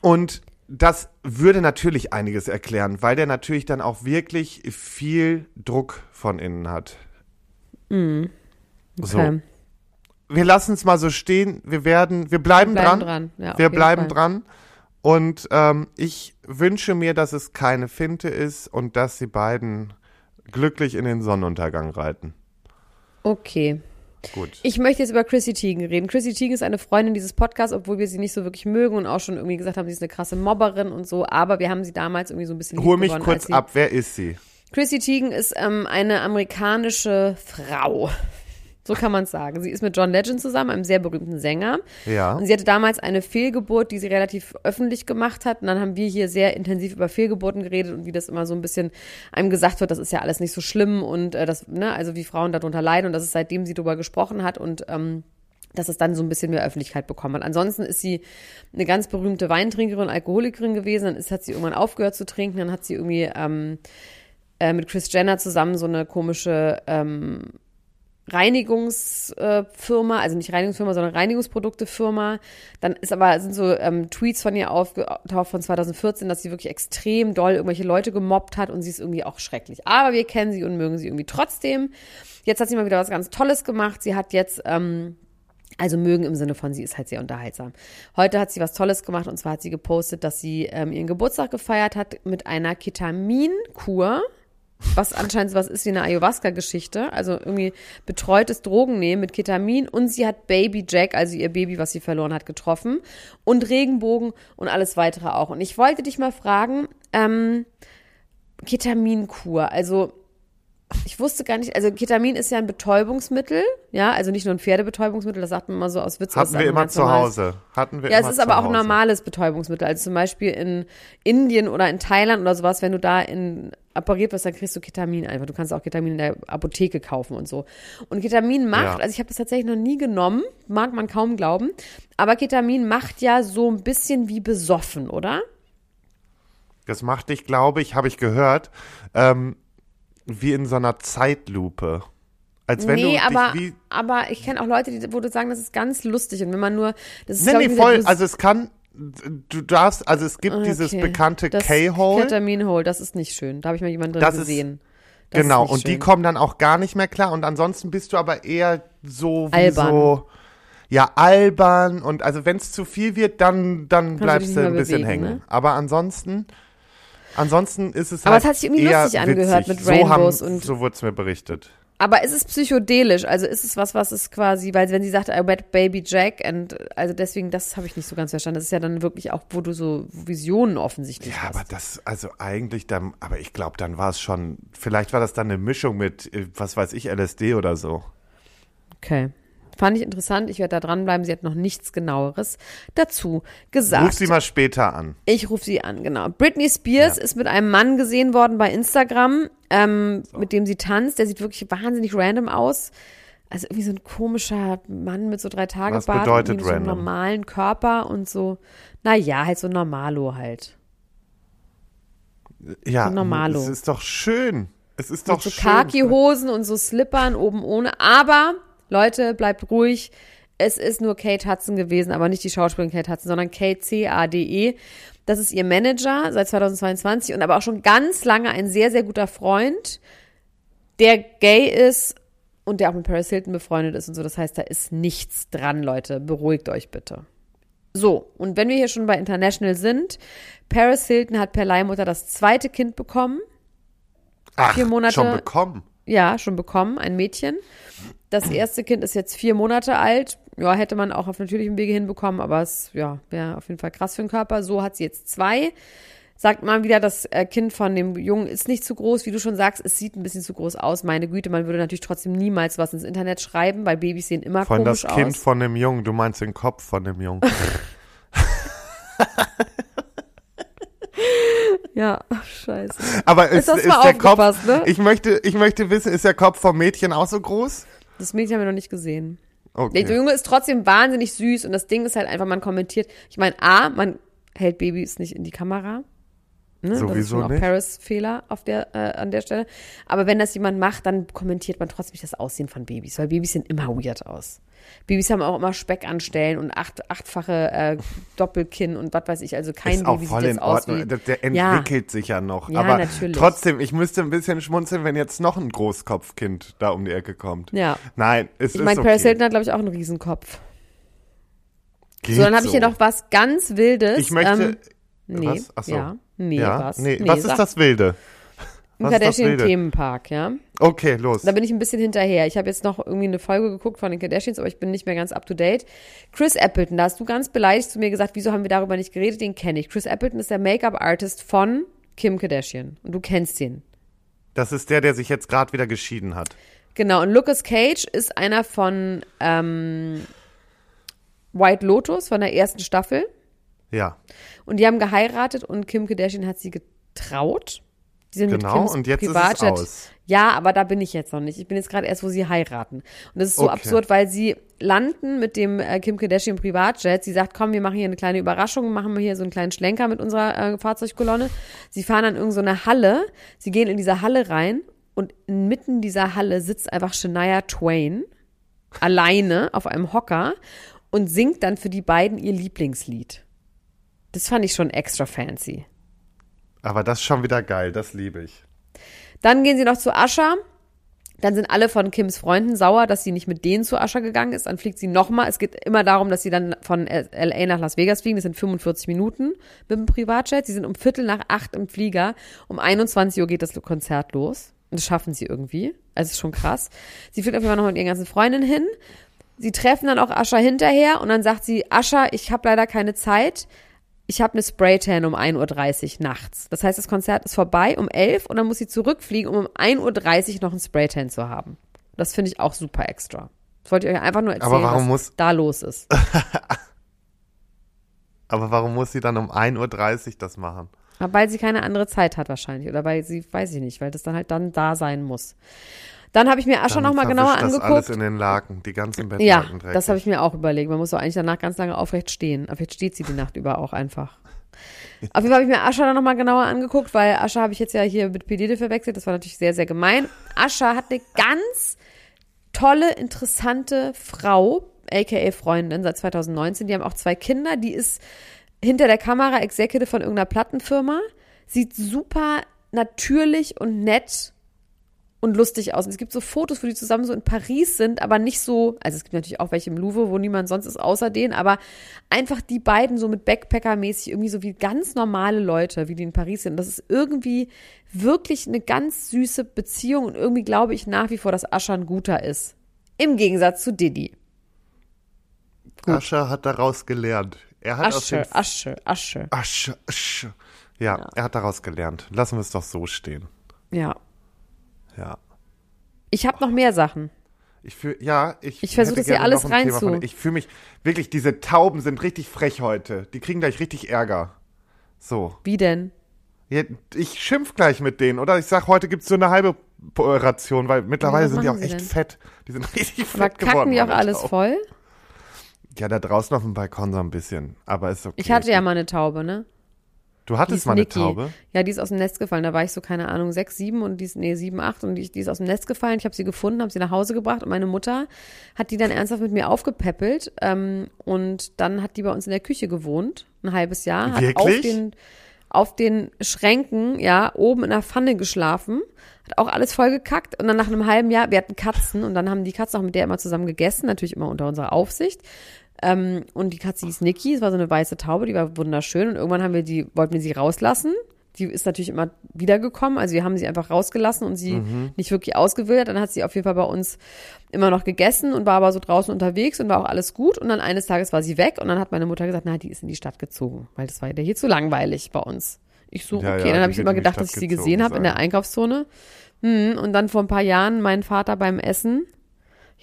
Und das würde natürlich einiges erklären, weil der natürlich dann auch wirklich viel Druck von innen hat. So. Okay. Wir lassen es mal so stehen. Wir werden, wir bleiben, Bleiben dran. dran. Ja, wir bleiben Fall. dran. Und ähm, ich wünsche mir, dass es keine Finte ist und dass die beiden glücklich in den Sonnenuntergang reiten. Okay. Gut. Ich möchte jetzt über Chrissy Teigen reden. Chrissy Teigen ist eine Freundin dieses Podcasts, obwohl wir sie nicht so wirklich mögen und auch schon irgendwie gesagt haben, sie ist eine krasse Mobberin und so. Aber wir haben sie damals irgendwie so ein bisschen Hol mich gewonnen, kurz sie- ab. Wer ist sie? Chrissy Teigen ist ähm, eine amerikanische Frau. So kann man es sagen. Sie ist mit John Legend zusammen, einem sehr berühmten Sänger. Ja. Und sie hatte damals eine Fehlgeburt, die sie relativ öffentlich gemacht hat. Und dann haben wir hier sehr intensiv über Fehlgeburten geredet und wie das immer so ein bisschen einem gesagt wird, das ist ja alles nicht so schlimm und äh, das, ne, also wie Frauen darunter leiden und das ist seitdem sie darüber gesprochen hat und ähm, dass es dann so ein bisschen mehr Öffentlichkeit bekommen hat. Ansonsten ist sie eine ganz berühmte Weintrinkerin, Alkoholikerin gewesen. Dann ist, hat sie irgendwann aufgehört zu trinken. Dann hat sie irgendwie ähm, äh, mit Chris Jenner zusammen so eine komische ähm, Reinigungsfirma, also nicht Reinigungsfirma, sondern Reinigungsproduktefirma. Dann ist aber sind so ähm, Tweets von ihr aufgetaucht von 2014, dass sie wirklich extrem doll irgendwelche Leute gemobbt hat und sie ist irgendwie auch schrecklich. Aber wir kennen sie und mögen sie irgendwie trotzdem. Jetzt hat sie mal wieder was ganz Tolles gemacht. Sie hat jetzt ähm, also mögen im Sinne von, sie ist halt sehr unterhaltsam. Heute hat sie was Tolles gemacht und zwar hat sie gepostet, dass sie ähm, ihren Geburtstag gefeiert hat mit einer Ketaminkur, was anscheinend was ist wie eine Ayahuasca-Geschichte. Also irgendwie betreutes Drogennehmen mit Ketamin und sie hat Baby Jack, also ihr Baby, was sie verloren hat, getroffen und Regenbogen und alles weitere auch. Und ich wollte dich mal fragen, ähm, Ketaminkur, also ich wusste gar nicht, also Ketamin ist ja ein Betäubungsmittel, ja, also nicht nur ein Pferdebetäubungsmittel, das sagt man immer so aus Witz. Hatten wir immer zu Hause. Hatten wir Ja, immer es ist aber auch ein normales Betäubungsmittel. Also zum Beispiel in Indien oder in Thailand oder sowas, wenn du da in operiert wirst, dann kriegst du Ketamin einfach. Du kannst auch Ketamin in der Apotheke kaufen und so. Und Ketamin macht, Ja. also ich habe das tatsächlich noch nie genommen, mag man kaum glauben, aber Ketamin macht ja so ein bisschen wie besoffen, oder? Das macht dich, glaube ich, habe ich gehört, ähm, wie in so einer Zeitlupe. Als wenn nee, du aber, wie. aber ich kenne auch Leute, die, wo du sagen, das ist ganz lustig. Und wenn man nur, das ist Nee, nee, voll. Also es kann. Du darfst, also es gibt Ah, dieses okay. bekannte K-Hole. Ketamin-Hole, das ist nicht schön. Da habe ich mal jemanden drin Das gesehen. Ist Genau, und die schön. kommen dann auch gar nicht mehr klar. Und ansonsten bist du aber eher so wie Albern. so. Ja, albern. Und also wenn es zu viel wird, dann, dann bleibst du ein bisschen bewegen, hängen. ne? Aber ansonsten. Ansonsten ist es Aber halt es hat sich irgendwie lustig angehört witzig. mit so Rainbows haben, und- So wurde es mir berichtet. Aber ist es psychedelisch? Also ist es was, was ist quasi, weil wenn sie sagt, I wet baby Jack and, also deswegen, das habe ich nicht so ganz verstanden. Das ist ja dann wirklich auch, wo du so Visionen offensichtlich Ja, hast. aber das, also eigentlich dann, aber ich glaube, dann war es schon, vielleicht war das dann eine Mischung mit, äh, was weiß ich, LSD oder so. Okay. Fand ich interessant. Ich werde da dranbleiben. Sie hat noch nichts genaueres dazu gesagt. Ruf sie mal später an. Ich rufe sie an, genau. Britney Spears Ja. ist mit einem Mann gesehen worden bei Instagram, ähm, mit dem sie tanzt. Der sieht wirklich wahnsinnig random aus. Also irgendwie so ein komischer Mann mit so drei Tage Was Bart bedeutet und so einem normalen Körper und so. Naja, halt so Normalo halt. Ja, So normalo. es ist doch schön. Es ist doch Mit so schön. Khaki-Hosen und so Slippern oben ohne. Aber, Leute, bleibt ruhig. Es ist nur Kate Hudson gewesen, aber nicht die Schauspielerin Kate Hudson, sondern Kate C-A-D-E. Das ist ihr Manager seit 2022 und aber auch schon ganz lange ein sehr, sehr guter Freund, der gay ist und der auch mit Paris Hilton befreundet ist und so. Das heißt, da ist nichts dran, Leute. Beruhigt euch bitte. So, und wenn wir hier schon bei International sind, Paris Hilton hat per Leihmutter das zweite Kind bekommen. Ach, vier Monate- schon bekommen. Ja, schon bekommen, ein Mädchen. Das erste Kind ist jetzt vier Monate alt. Ja, hätte man auch auf natürlichem Wege hinbekommen, aber es ja, wäre auf jeden Fall krass für den Körper. So hat sie jetzt zwei. sagt mal wieder, das äh, Kind von dem Jungen ist nicht zu groß, wie du schon sagst, es sieht ein bisschen zu groß aus. Meine Güte, man würde natürlich trotzdem niemals was ins Internet schreiben, weil Babys sehen immer Von komisch das Kind aus. von dem Jungen, du meinst den Kopf von dem Jungen. Ja, scheiße. Aber ist, ist mal der Kopf, aufgepasst, ne? ich möchte, ich möchte wissen, ist der Kopf vom Mädchen auch so groß? Das Mädchen haben wir noch nicht gesehen. Okay. Der Junge ist trotzdem wahnsinnig süß und das Ding ist halt einfach, man kommentiert. Ich meine, A, man hält Babys nicht in die Kamera. Ne? das ist Sowieso schon auch nicht. Paris Fehler auf der, äh, an der Stelle. Aber wenn das jemand macht, dann kommentiert man trotzdem nicht das Aussehen von Babys, weil Babys sehen immer weird aus. Babys haben auch immer Speck anstellen und acht, achtfache äh, Doppelkinn und was weiß ich. Also kein ist auch Baby voll sieht in aus Ordnung. wie. Der, der Ja. entwickelt sich ja noch. Ja, Aber natürlich. trotzdem, ich müsste ein bisschen schmunzeln, wenn jetzt noch ein Großkopfkind da um die Ecke kommt. Ja. Nein, es Ich ist meine, okay. Paris Hilton hat, glaube ich, auch einen Riesenkopf. Geht So, dann habe ich hier noch was ganz Wildes. Ich möchte. Ähm, nee, was? Ach so. ja. Nee, ja? was? Nee. was sag. ist das Wilde? Wilde? Kardashian-Themenpark, ja. Okay, los. Da bin ich ein bisschen hinterher. Ich habe jetzt noch irgendwie eine Folge geguckt von den Kardashians, aber ich bin nicht mehr ganz up to date. Chris Appleton, da hast du ganz beleidigt zu mir gesagt, wieso haben wir darüber nicht geredet? Den kenne ich. Chris Appleton ist der Make-up-Artist von Kim Kardashian. Und du kennst ihn. Das ist der, der sich jetzt gerade wieder geschieden hat. Genau. Und Lucas Cage ist einer von ähm, White Lotus von der ersten Staffel. Ja, Und die haben geheiratet und Kim Kardashian hat sie getraut. Die sind mit genau. Kims Und jetzt ist es Privatjet. aus. Ja, aber da bin ich jetzt noch nicht. Ich bin jetzt gerade erst, wo sie heiraten. Und das ist so Okay. absurd, weil sie landen mit dem äh, Kim Kardashian Privatjet. Sie sagt, komm, wir machen hier eine kleine Überraschung, machen wir hier so einen kleinen Schlenker mit unserer äh, Fahrzeugkolonne. Sie fahren an irgendeine so eine Halle. Sie gehen in diese Halle rein und inmitten dieser Halle sitzt einfach Shania Twain alleine auf einem Hocker und singt dann für die beiden ihr Lieblingslied. Das fand ich schon extra fancy. Aber das ist schon wieder geil, das liebe ich. Dann gehen sie noch zu Ascha. Dann sind alle von Kims Freunden sauer, dass sie nicht mit denen zu Ascha gegangen ist. Dann fliegt sie nochmal. Es geht immer darum, dass sie dann von LA nach Las Vegas fliegen. Das sind 45 Minuten mit dem Privatjet. Sie sind um Viertel nach acht im Flieger. Um 21 Uhr geht das Konzert los. Und das schaffen sie irgendwie. Also es ist schon krass. Sie fliegt auf jeden Fall noch mit ihren ganzen Freundinnen hin. Sie treffen dann auch Ascha hinterher und dann sagt sie, Ascha, ich habe leider keine Zeit. Ich habe eine Spraytan um 1.30 Uhr nachts. Das heißt, das Konzert ist vorbei um 11 und dann muss sie zurückfliegen, um um 1.30 Uhr noch ein Spraytan zu haben. Das finde ich auch super extra. Das wollte ich euch einfach nur erzählen, was muss- da los ist. Aber warum muss sie dann um 1.30 Uhr das machen? Weil sie keine andere Zeit hat wahrscheinlich. Oder weil sie, weiß ich nicht, weil das dann halt dann da sein muss. Dann habe ich mir Ascha Dann nochmal genauer das angeguckt. alles in den Laken, die ganzen Bettlaken Ja, dreckig. das habe ich mir auch überlegt. Man muss doch eigentlich danach ganz lange aufrecht stehen. Aber vielleicht steht sie die Nacht über auch einfach. Auf jeden Fall habe ich mir Ascha dann nochmal genauer angeguckt, weil Ascha habe ich jetzt ja hier mit Pedide verwechselt. Das war natürlich sehr, sehr gemein. Ascha hat eine ganz tolle, interessante Frau, aka Freundin, seit 2019. Die haben auch zwei Kinder. Die ist hinter der Kamera Executive von irgendeiner Plattenfirma. Sieht super natürlich und nett und lustig aus. Und es gibt so Fotos, wo die zusammen so in Paris sind, aber nicht so, also es gibt natürlich auch welche im Louvre, wo niemand sonst ist außer denen, aber einfach die beiden so mit Backpacker-mäßig irgendwie so wie ganz normale Leute, wie die in Paris sind. Das ist irgendwie wirklich eine ganz süße Beziehung und irgendwie glaube ich nach wie vor, dass Ascha ein guter ist. Im Gegensatz zu Diddy. Ascher hat daraus gelernt. Er hat Asche, Asche, Asche. Asche, Asche. Ja, er hat daraus gelernt. Lassen wir es doch so stehen. Ja. Ja. Ich habe noch mehr Sachen. Ich fühl, ja, ich, Ich versuch hätte das hier alles reinzu- Ich fühle mich wirklich, diese Tauben sind richtig frech heute. Die kriegen gleich richtig Ärger. So. Wie denn? Ja, Ich schimpf gleich mit denen, oder? Ich sag, heute gibt's so eine halbe Ration, weil mittlerweile sind die auch echt denn? fett. Die sind richtig Aber fett geworden. kacken die auch alles Tauben. voll? Ja, da draußen auf dem Balkon so ein bisschen. Aber ist okay. Ich hatte ja mal eine Taube, ne? Du hattest mal eine Niki. Taube? Ja, die ist aus dem Nest gefallen. Da war ich so, keine Ahnung, sechs, sieben und die ist, nee, sieben, acht und die, die ist aus dem Nest gefallen. Ich habe sie gefunden, habe sie nach Hause gebracht und meine Mutter hat die dann ernsthaft mit mir aufgepäppelt ähm, und dann hat die bei uns in der Küche gewohnt, ein halbes Jahr. Hat auf Wirklich? den, auf den Schränken, ja, oben in der Pfanne geschlafen, hat auch alles voll gekackt und dann nach einem halben Jahr, wir hatten Katzen und dann haben die Katzen auch mit der immer zusammen gegessen, natürlich immer unter unserer Aufsicht. Ähm, und die Katze hieß Niki, es war so eine weiße Taube, die war wunderschön. Und irgendwann haben wir die, wollten wir sie rauslassen. Die ist natürlich immer wiedergekommen. Also wir haben sie einfach rausgelassen und sie nicht wirklich ausgewildert. Dann hat sie auf jeden Fall bei uns immer noch gegessen und war aber so draußen unterwegs und war auch alles gut. Und dann eines Tages war sie weg und dann hat meine Mutter gesagt, na, die ist in die Stadt gezogen, weil das war ja hier zu langweilig bei uns Ich so, Ja, okay. ja, dann habe ich immer gedacht, dass ich sie gesehen habe in der. Einkaufszone. Hm, und dann vor ein paar Jahren mein Vater beim Essen.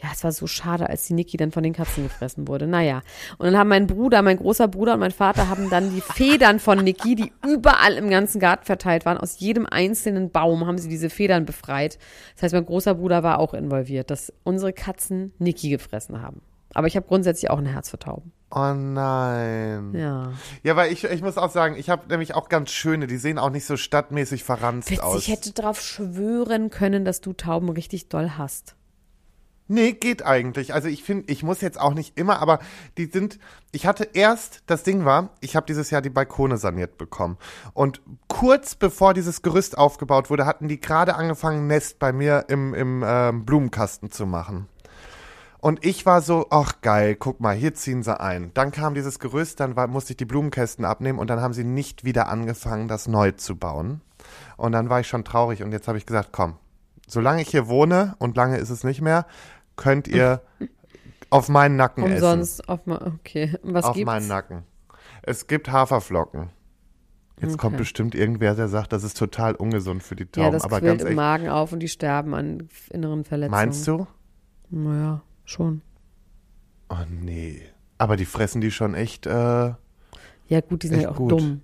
Ja, es war so schade, als die Niki dann von den Katzen gefressen wurde. Naja. Und dann haben mein Bruder, mein großer Bruder und mein Vater haben dann die Federn von Niki, die überall im ganzen Garten verteilt waren, aus jedem einzelnen Baum haben sie diese Federn befreit. Das heißt, mein großer Bruder war auch involviert, dass unsere Katzen Niki gefressen haben. Aber ich habe grundsätzlich auch ein Herz für Tauben. Oh nein. Ja. Ja, weil ich, ich muss auch sagen, ich habe nämlich auch ganz schöne, die sehen auch nicht so stadtmäßig verranzt Witzig, aus. ich hätte darauf schwören können, dass du Tauben richtig doll hast. Nee, geht eigentlich. Also ich finde, ich muss jetzt auch nicht immer, aber die sind, ich hatte erst, das Ding war, ich habe dieses Jahr die Balkone saniert bekommen. Und kurz bevor dieses Gerüst aufgebaut wurde, hatten die gerade angefangen, Nest bei mir im, im ähm, Blumenkasten zu machen. Und ich war so, ach geil, guck mal, hier ziehen sie ein. Dann kam dieses Gerüst, dann war, musste ich die Blumenkästen abnehmen und dann haben sie nicht wieder angefangen, das neu zu bauen. Und dann war ich schon traurig und jetzt habe ich gesagt, komm, solange ich hier wohne und lange ist es nicht mehr, könnt ihr auf meinen Nacken essen. Umsonst auf okay. Was Auf gibt's? meinen Nacken. Es gibt Haferflocken. Jetzt kommt Okay. bestimmt irgendwer, der sagt, das ist total ungesund für die Tauben. ja, das aber quillt ganz im ehrlich, Magen auf und die sterben an inneren Verletzungen. meinst du? Naja, schon. Oh nee. Aber die fressen die schon echt. Äh, Ja, gut, die sind ja auch gut. dumm.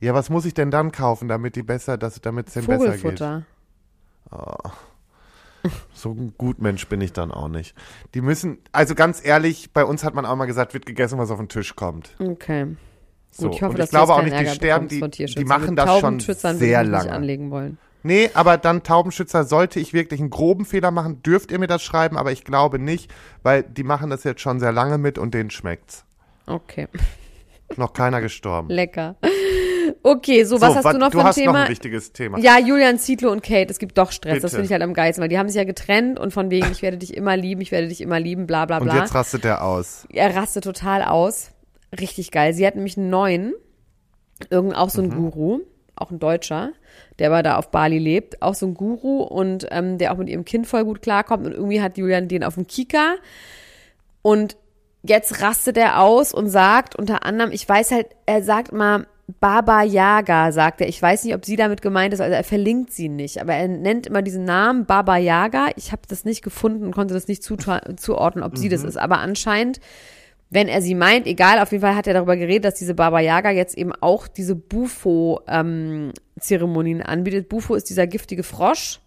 ja, was muss ich denn dann kaufen, damit die besser, dass damit es denen besser geht? Vogelfutter. So ein Gutmensch bin ich dann auch nicht. Die müssen, also ganz ehrlich, bei uns hat man auch mal gesagt, wird gegessen, was auf den Tisch kommt. Okay. Gut, So. ich hoffe, Und dass ich glaube du auch nicht, keinen die Ärger sterben, die, die machen das schon sehr lange. anlegen wollen. Nee, aber dann Taubenschützer, sollte ich wirklich einen groben Fehler machen, dürft ihr mir das schreiben, aber ich glaube nicht, weil die machen das jetzt schon sehr lange mit und denen schmeckt's. Okay, Noch keiner gestorben. lecker. Okay, so, was hast wa- du noch du für ein hast Thema? noch ein wichtiges Thema. Ja, Julian Zietlow und Kate, es gibt doch Stress, das Bitte. finde ich halt am geilsten, weil die haben sich ja getrennt und von wegen, ich werde dich immer lieben, ich werde dich immer lieben, bla bla und bla. jetzt rastet der aus. er rastet total aus. Richtig geil. Sie hat nämlich einen neuen, irgend auch so ein Guru, auch ein Deutscher, der aber da auf Bali lebt, auch so ein Guru und ähm, der auch mit ihrem Kind voll gut klarkommt und irgendwie hat Julian den auf dem Kika und jetzt rastet er aus und sagt unter anderem, ich weiß halt, er sagt mal Baba Yaga, sagt er. Ich weiß nicht, ob sie damit gemeint ist, also er verlinkt sie nicht, aber er nennt immer diesen Namen Baba Yaga. Ich habe das nicht gefunden und konnte das nicht zuta- zuordnen, ob sie das ist, aber anscheinend wenn er sie meint, egal, auf jeden Fall hat er darüber geredet, dass diese Baba Yaga jetzt eben auch diese Bufo-Zeremonien anbietet. Bufo ist dieser giftige Frosch,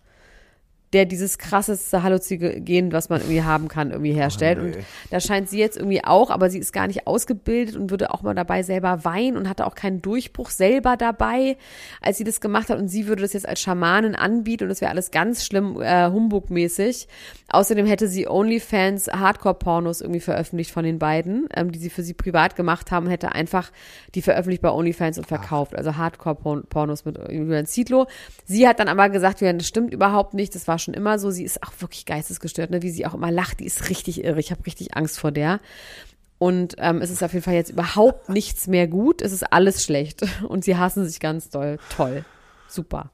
der dieses krasseste Halluzinogen, was man irgendwie haben kann, irgendwie herstellt. nee. Und da scheint sie jetzt irgendwie auch, aber sie ist gar nicht ausgebildet und würde auch mal dabei selber weinen und hatte auch keinen Durchbruch selber dabei, als sie das gemacht hat. Und sie würde das jetzt als Schamanin anbieten und das wäre alles ganz schlimm äh, Humbug-mäßig. Außerdem hätte sie OnlyFans Hardcore-Pornos irgendwie veröffentlicht von den beiden, ähm, die sie für sie privat gemacht haben, hätte einfach die veröffentlicht bei OnlyFans und verkauft. Also Hardcore-Pornos mit Julian Zietlow. Sie hat dann aber gesagt, Julian, das stimmt überhaupt nicht, das war schon immer so. Sie ist auch wirklich geistesgestört, ne? wie sie auch immer lacht. Die ist richtig irre. Ich habe richtig Angst vor der. Und ähm, es ist auf jeden Fall jetzt überhaupt nichts mehr gut. Es ist alles schlecht. Und sie hassen sich ganz doll. Toll. Super.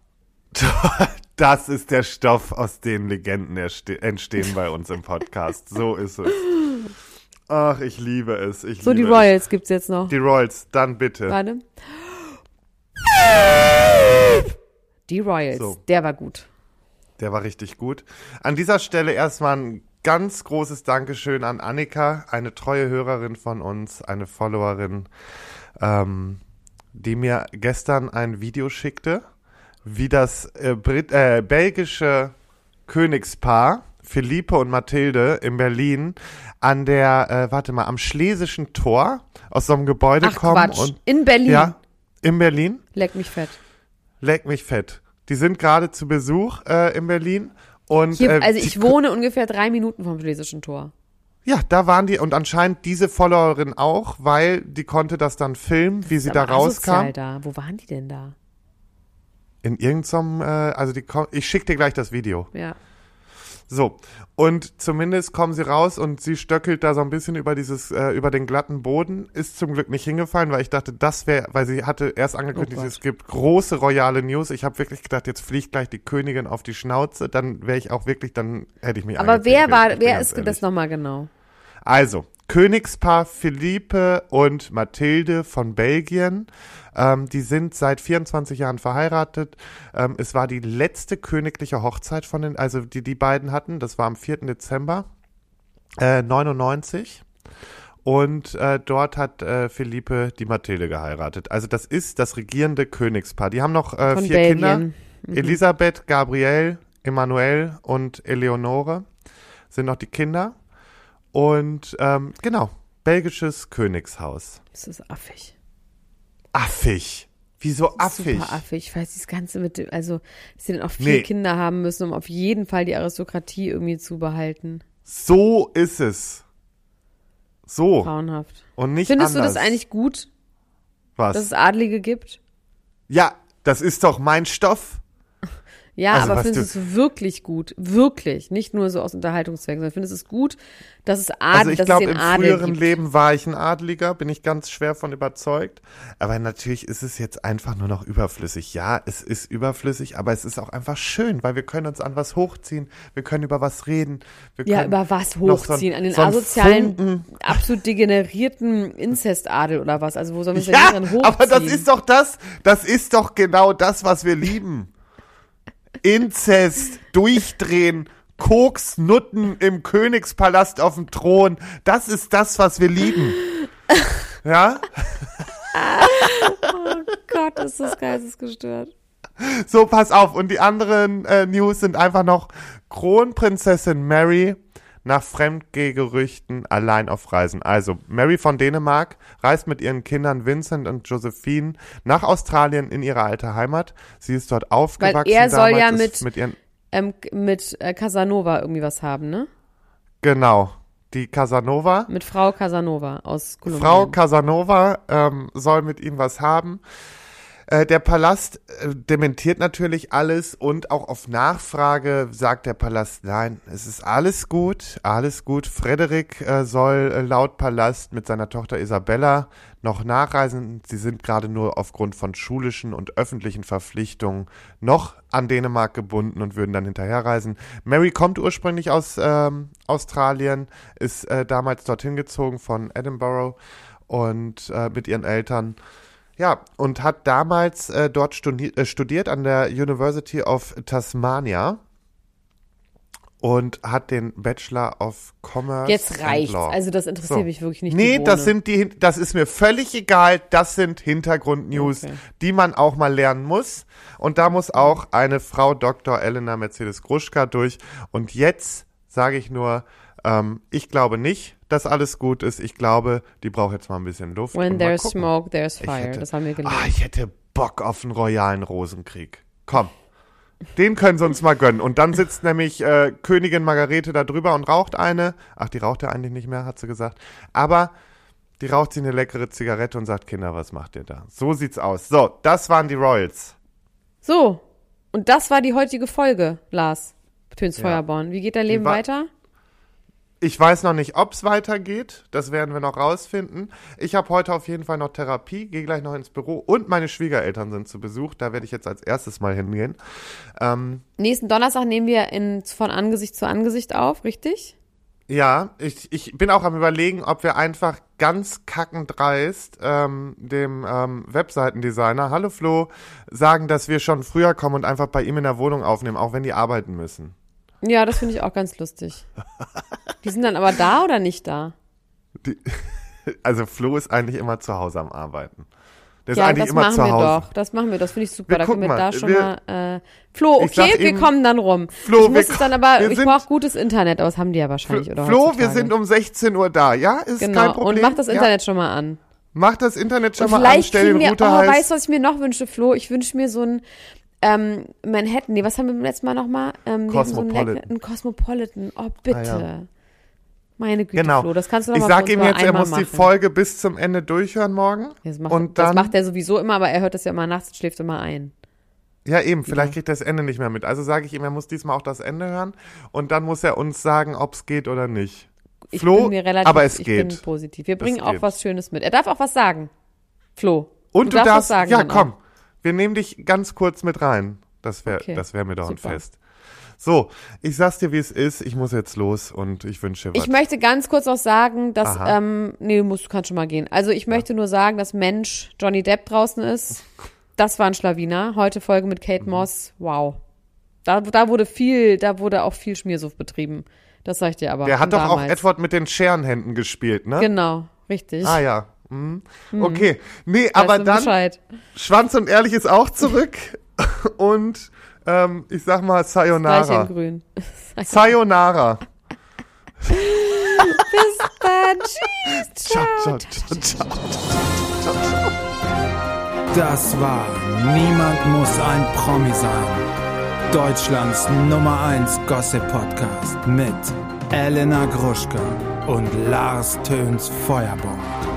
Das ist der Stoff, aus dem Legenden entstehen bei uns im Podcast. So ist es. Ach, ich liebe es. Ich So, die liebe Royals gibt's jetzt noch. Es. Die Royals, dann bitte. Warte. Die Royals. So. Der war gut. Der war richtig gut. An dieser Stelle erstmal ein ganz großes Dankeschön an Annika, eine treue Hörerin von uns, eine Followerin, ähm, die mir gestern ein Video schickte, wie das äh, Brit äh, belgische Königspaar Philippe und Mathilde in Berlin an der, äh, warte mal, am Schlesischen Tor aus so einem Gebäude Ach kommen Quatsch. und In Berlin. ja, in Berlin. Leck mich fett. Leck mich fett. Die sind gerade zu Besuch äh, in Berlin. Und, Hier, äh, also ich wohne ungefähr drei Minuten vom Schlesischen Tor. Ja, da waren die und anscheinend diese Followerin auch, weil die konnte das dann filmen, wie sie da rauskam. Da. Wo waren die denn da? In irgendeinem, äh, also die, ich schick dir gleich das Video. Ja. So. Und zumindest kommen sie raus und sie stöckelt da so ein bisschen über dieses, äh, über den glatten Boden, ist zum Glück nicht hingefallen, weil ich dachte, das wäre, weil sie hatte erst angekündigt, Oh es gibt große royale News. Ich habe wirklich gedacht, jetzt fliegt gleich die Königin auf die Schnauze, dann wäre ich auch wirklich, dann hätte ich mich Aber wer war, wer ist ehrlich. das nochmal genau? Also, Königspaar Philippe und Mathilde von Belgien. Ähm, die sind seit 24 Jahren verheiratet. Ähm, es war die letzte königliche Hochzeit von den, also die die beiden hatten. Das war am 4. Dezember äh, 99. Und äh, dort hat äh, Philippe die Mathilde geheiratet. Also das ist das regierende Königspaar. Die haben noch äh, vier Belgien. Kinder. Mhm. Elisabeth, Gabriel, Emanuel und Eleonore sind noch die Kinder. Und ähm, genau, belgisches Königshaus. Das ist affig. Affig. Wieso affig? Super affig. Ich weiß, dieses Ganze mit, dem- also, dass sie dann auch vier Nee. Kinder haben müssen, um auf jeden Fall die Aristokratie irgendwie zu behalten. So ist es. So Grauenhaft. und nicht Findest anders. du das eigentlich gut, Was? dass es Adlige gibt? ja, das ist doch mein Stoff. Ja, Also, aber findest du es wirklich gut? Wirklich. Nicht nur so aus Unterhaltungszwecken, sondern findest du es gut, dass es Adel, Also ich dass glaube, es im Adel früheren gibt? Leben war ich ein Adliger, bin ich ganz schwer von überzeugt. Aber natürlich ist es jetzt einfach nur noch überflüssig. Ja, es ist überflüssig, aber es ist auch einfach schön, weil wir können uns an was hochziehen, wir können über was reden. Wir Ja, können über was noch so hochziehen? An den so asozialen, Funken- absolut degenerierten Inzestadel oder was? Also wo sollen wir es denn Ja, dran hochziehen? aber das ist doch das, das ist doch genau das, was wir lieben. Inzest, durchdrehen, Koks, Nutten im Königspalast auf dem Thron. Das ist das, was wir lieben. Ja? Oh Gott, ist das geistesgestört. So, pass auf. Und die anderen äh, News sind einfach noch Kronprinzessin Mary nach Fremdgehgerüchten allein auf Reisen. Also, Mary von Dänemark reist mit ihren Kindern Vincent und Josephine nach Australien in ihre alte Heimat. Sie ist dort aufgewachsen. er soll ja mit- mit ihren, Ähm, mit äh, Casanova irgendwie was haben, ne? genau, die Casanova. Mit Frau Casanova aus Kolumbien. Frau Casanova ähm, soll mit ihm was haben. Äh, der Palast äh, dementiert natürlich alles und auch auf Nachfrage sagt der Palast, nein, es ist alles gut, alles gut. Frederik äh, soll äh, laut Palast mit seiner Tochter Isabella noch nachreisen. Sie sind gerade nur aufgrund von schulischen und öffentlichen Verpflichtungen noch an Dänemark gebunden und würden dann hinterherreisen. Mary kommt ursprünglich aus ähm, Australien, ist äh, damals dorthin gezogen von Edinburgh und mit ihren Eltern. Ja, und hat damals äh, dort studi äh, studiert an der University of Tasmania und hat den Bachelor of Commerce. Jetzt reicht's. Also das interessiert So. mich wirklich nicht. Nee, das sind die, das ist mir völlig egal. Das sind Hintergrundnews, Okay. die man auch mal lernen muss. Und da muss auch eine Frau Dr. Elena Mercedes Gruschka durch. Und jetzt sage ich nur, ähm, ich glaube nicht, dass alles gut ist. Ich glaube, die braucht jetzt mal ein bisschen Luft. When there's smoke, there's fire. hätte- das haben wir gelernt. Ah, ich hätte Bock auf einen royalen Rosenkrieg. Komm. Den können sie uns mal gönnen. Und dann sitzt nämlich äh, Königin Margarete da drüber und raucht eine. Ach, die raucht ja eigentlich nicht mehr, hat sie gesagt. Aber die raucht sie eine leckere Zigarette und sagt, Kinder, was macht ihr da? So sieht's aus. So, das waren die Royals. So, und das war die heutige Folge, Lars. Töns Ja. Feuerborn. Wie geht dein Leben weiter? Ich weiß noch nicht, ob's weitergeht. Das werden wir noch rausfinden. Ich habe heute auf jeden Fall noch Therapie, gehe gleich noch ins Büro und meine Schwiegereltern sind zu Besuch. Da werde ich jetzt als erstes mal hingehen. Ähm, Nächsten Donnerstag nehmen wir in, von Angesicht zu Angesicht auf, richtig? Ja, ich, ich bin auch am überlegen, ob wir einfach ganz kackend dreist ähm, dem ähm, Webseitendesigner, hallo Flo, sagen, dass wir schon früher kommen und einfach bei ihm in der Wohnung aufnehmen, auch wenn die arbeiten müssen. Ja, das finde ich auch ganz lustig. Die sind dann aber da oder nicht da? Die, also Flo ist eigentlich immer zu Hause am Arbeiten. Der ist ja, eigentlich das immer machen zu wir Hause. doch. Das machen wir, das finde ich super. Wir da können wir mal. da schon Wir- mal. Äh, Flo, okay, wir eben, kommen dann rum. Flo, ich muss wir es dann aber, wir ich brauche gutes Internet, aber das haben die ja wahrscheinlich, oder? Flo, wir heutzutage. sind um 16 Uhr da, ja? Ist kein Genau, Problem. und mach das Ja. Internet schon mal an. Mach das Internet schon Und mal an, vielleicht stell den wir, Router oh, heiß. weißt du, was ich mir noch wünsche, Flo? Ich wünsche mir so ein ähm, Manhattan. Nee, was haben wir beim letzten Mal nochmal? Ähm, haben so ein, Cosmopolitan. Cosmopolitan. Oh, bitte. Ah, ja. Meine Güte, Genau. Flo, das kannst du noch ich sag ihm jetzt, er muss die machen. Folge bis zum Ende durchhören morgen. Das macht, und das dann, macht er sowieso immer, aber er hört das ja immer nachts und schläft immer ein. Ja, eben, vielleicht kriegt er das Ende nicht mehr mit. Also sage ich ihm, er muss diesmal auch das Ende hören und dann muss er uns sagen, ob es geht oder nicht. Ich Flo, bin mir relativ, aber es ich bin geht. positiv. Wir bringen auch geht. was Schönes mit. Er darf auch was sagen. Flo. Und du, darfst darfst, was sagen ja dann auch. Wir nehmen dich ganz kurz mit rein. Das wäre Okay, das wär mir doch ein super. Fest. So, ich sag's dir, wie es ist. Ich muss jetzt los und ich wünsche dir was. Ich möchte ganz kurz noch sagen, dass, Aha. ähm, nee, du musst, du kannst schon mal gehen. Also ich möchte nur sagen, dass Mensch Johnny Depp draußen ist. Das war ein Schlawiner. Heute Folge mit Mhm. Kate Moss. Wow. Da, da wurde viel, da wurde auch viel Schmiersuff betrieben. Das sag ich dir aber. Der hat doch auch damals. Edward mit den Scherenhänden gespielt, ne? Genau, richtig. Ah ja. Mhm. Okay. Nee, Weißt aber dann Bescheid. Schwanz und Ehrlich ist auch zurück. und ähm, ich sag mal Sayonara. grün. Sayonara. Bis dann. Tschüss. Ciao, ciao, ciao, ciao. Das war Niemand muss ein Promi sein. Deutschlands Nummer 1 Gossip Podcast mit Elena Gruschka und Lars Töns Feuerborn.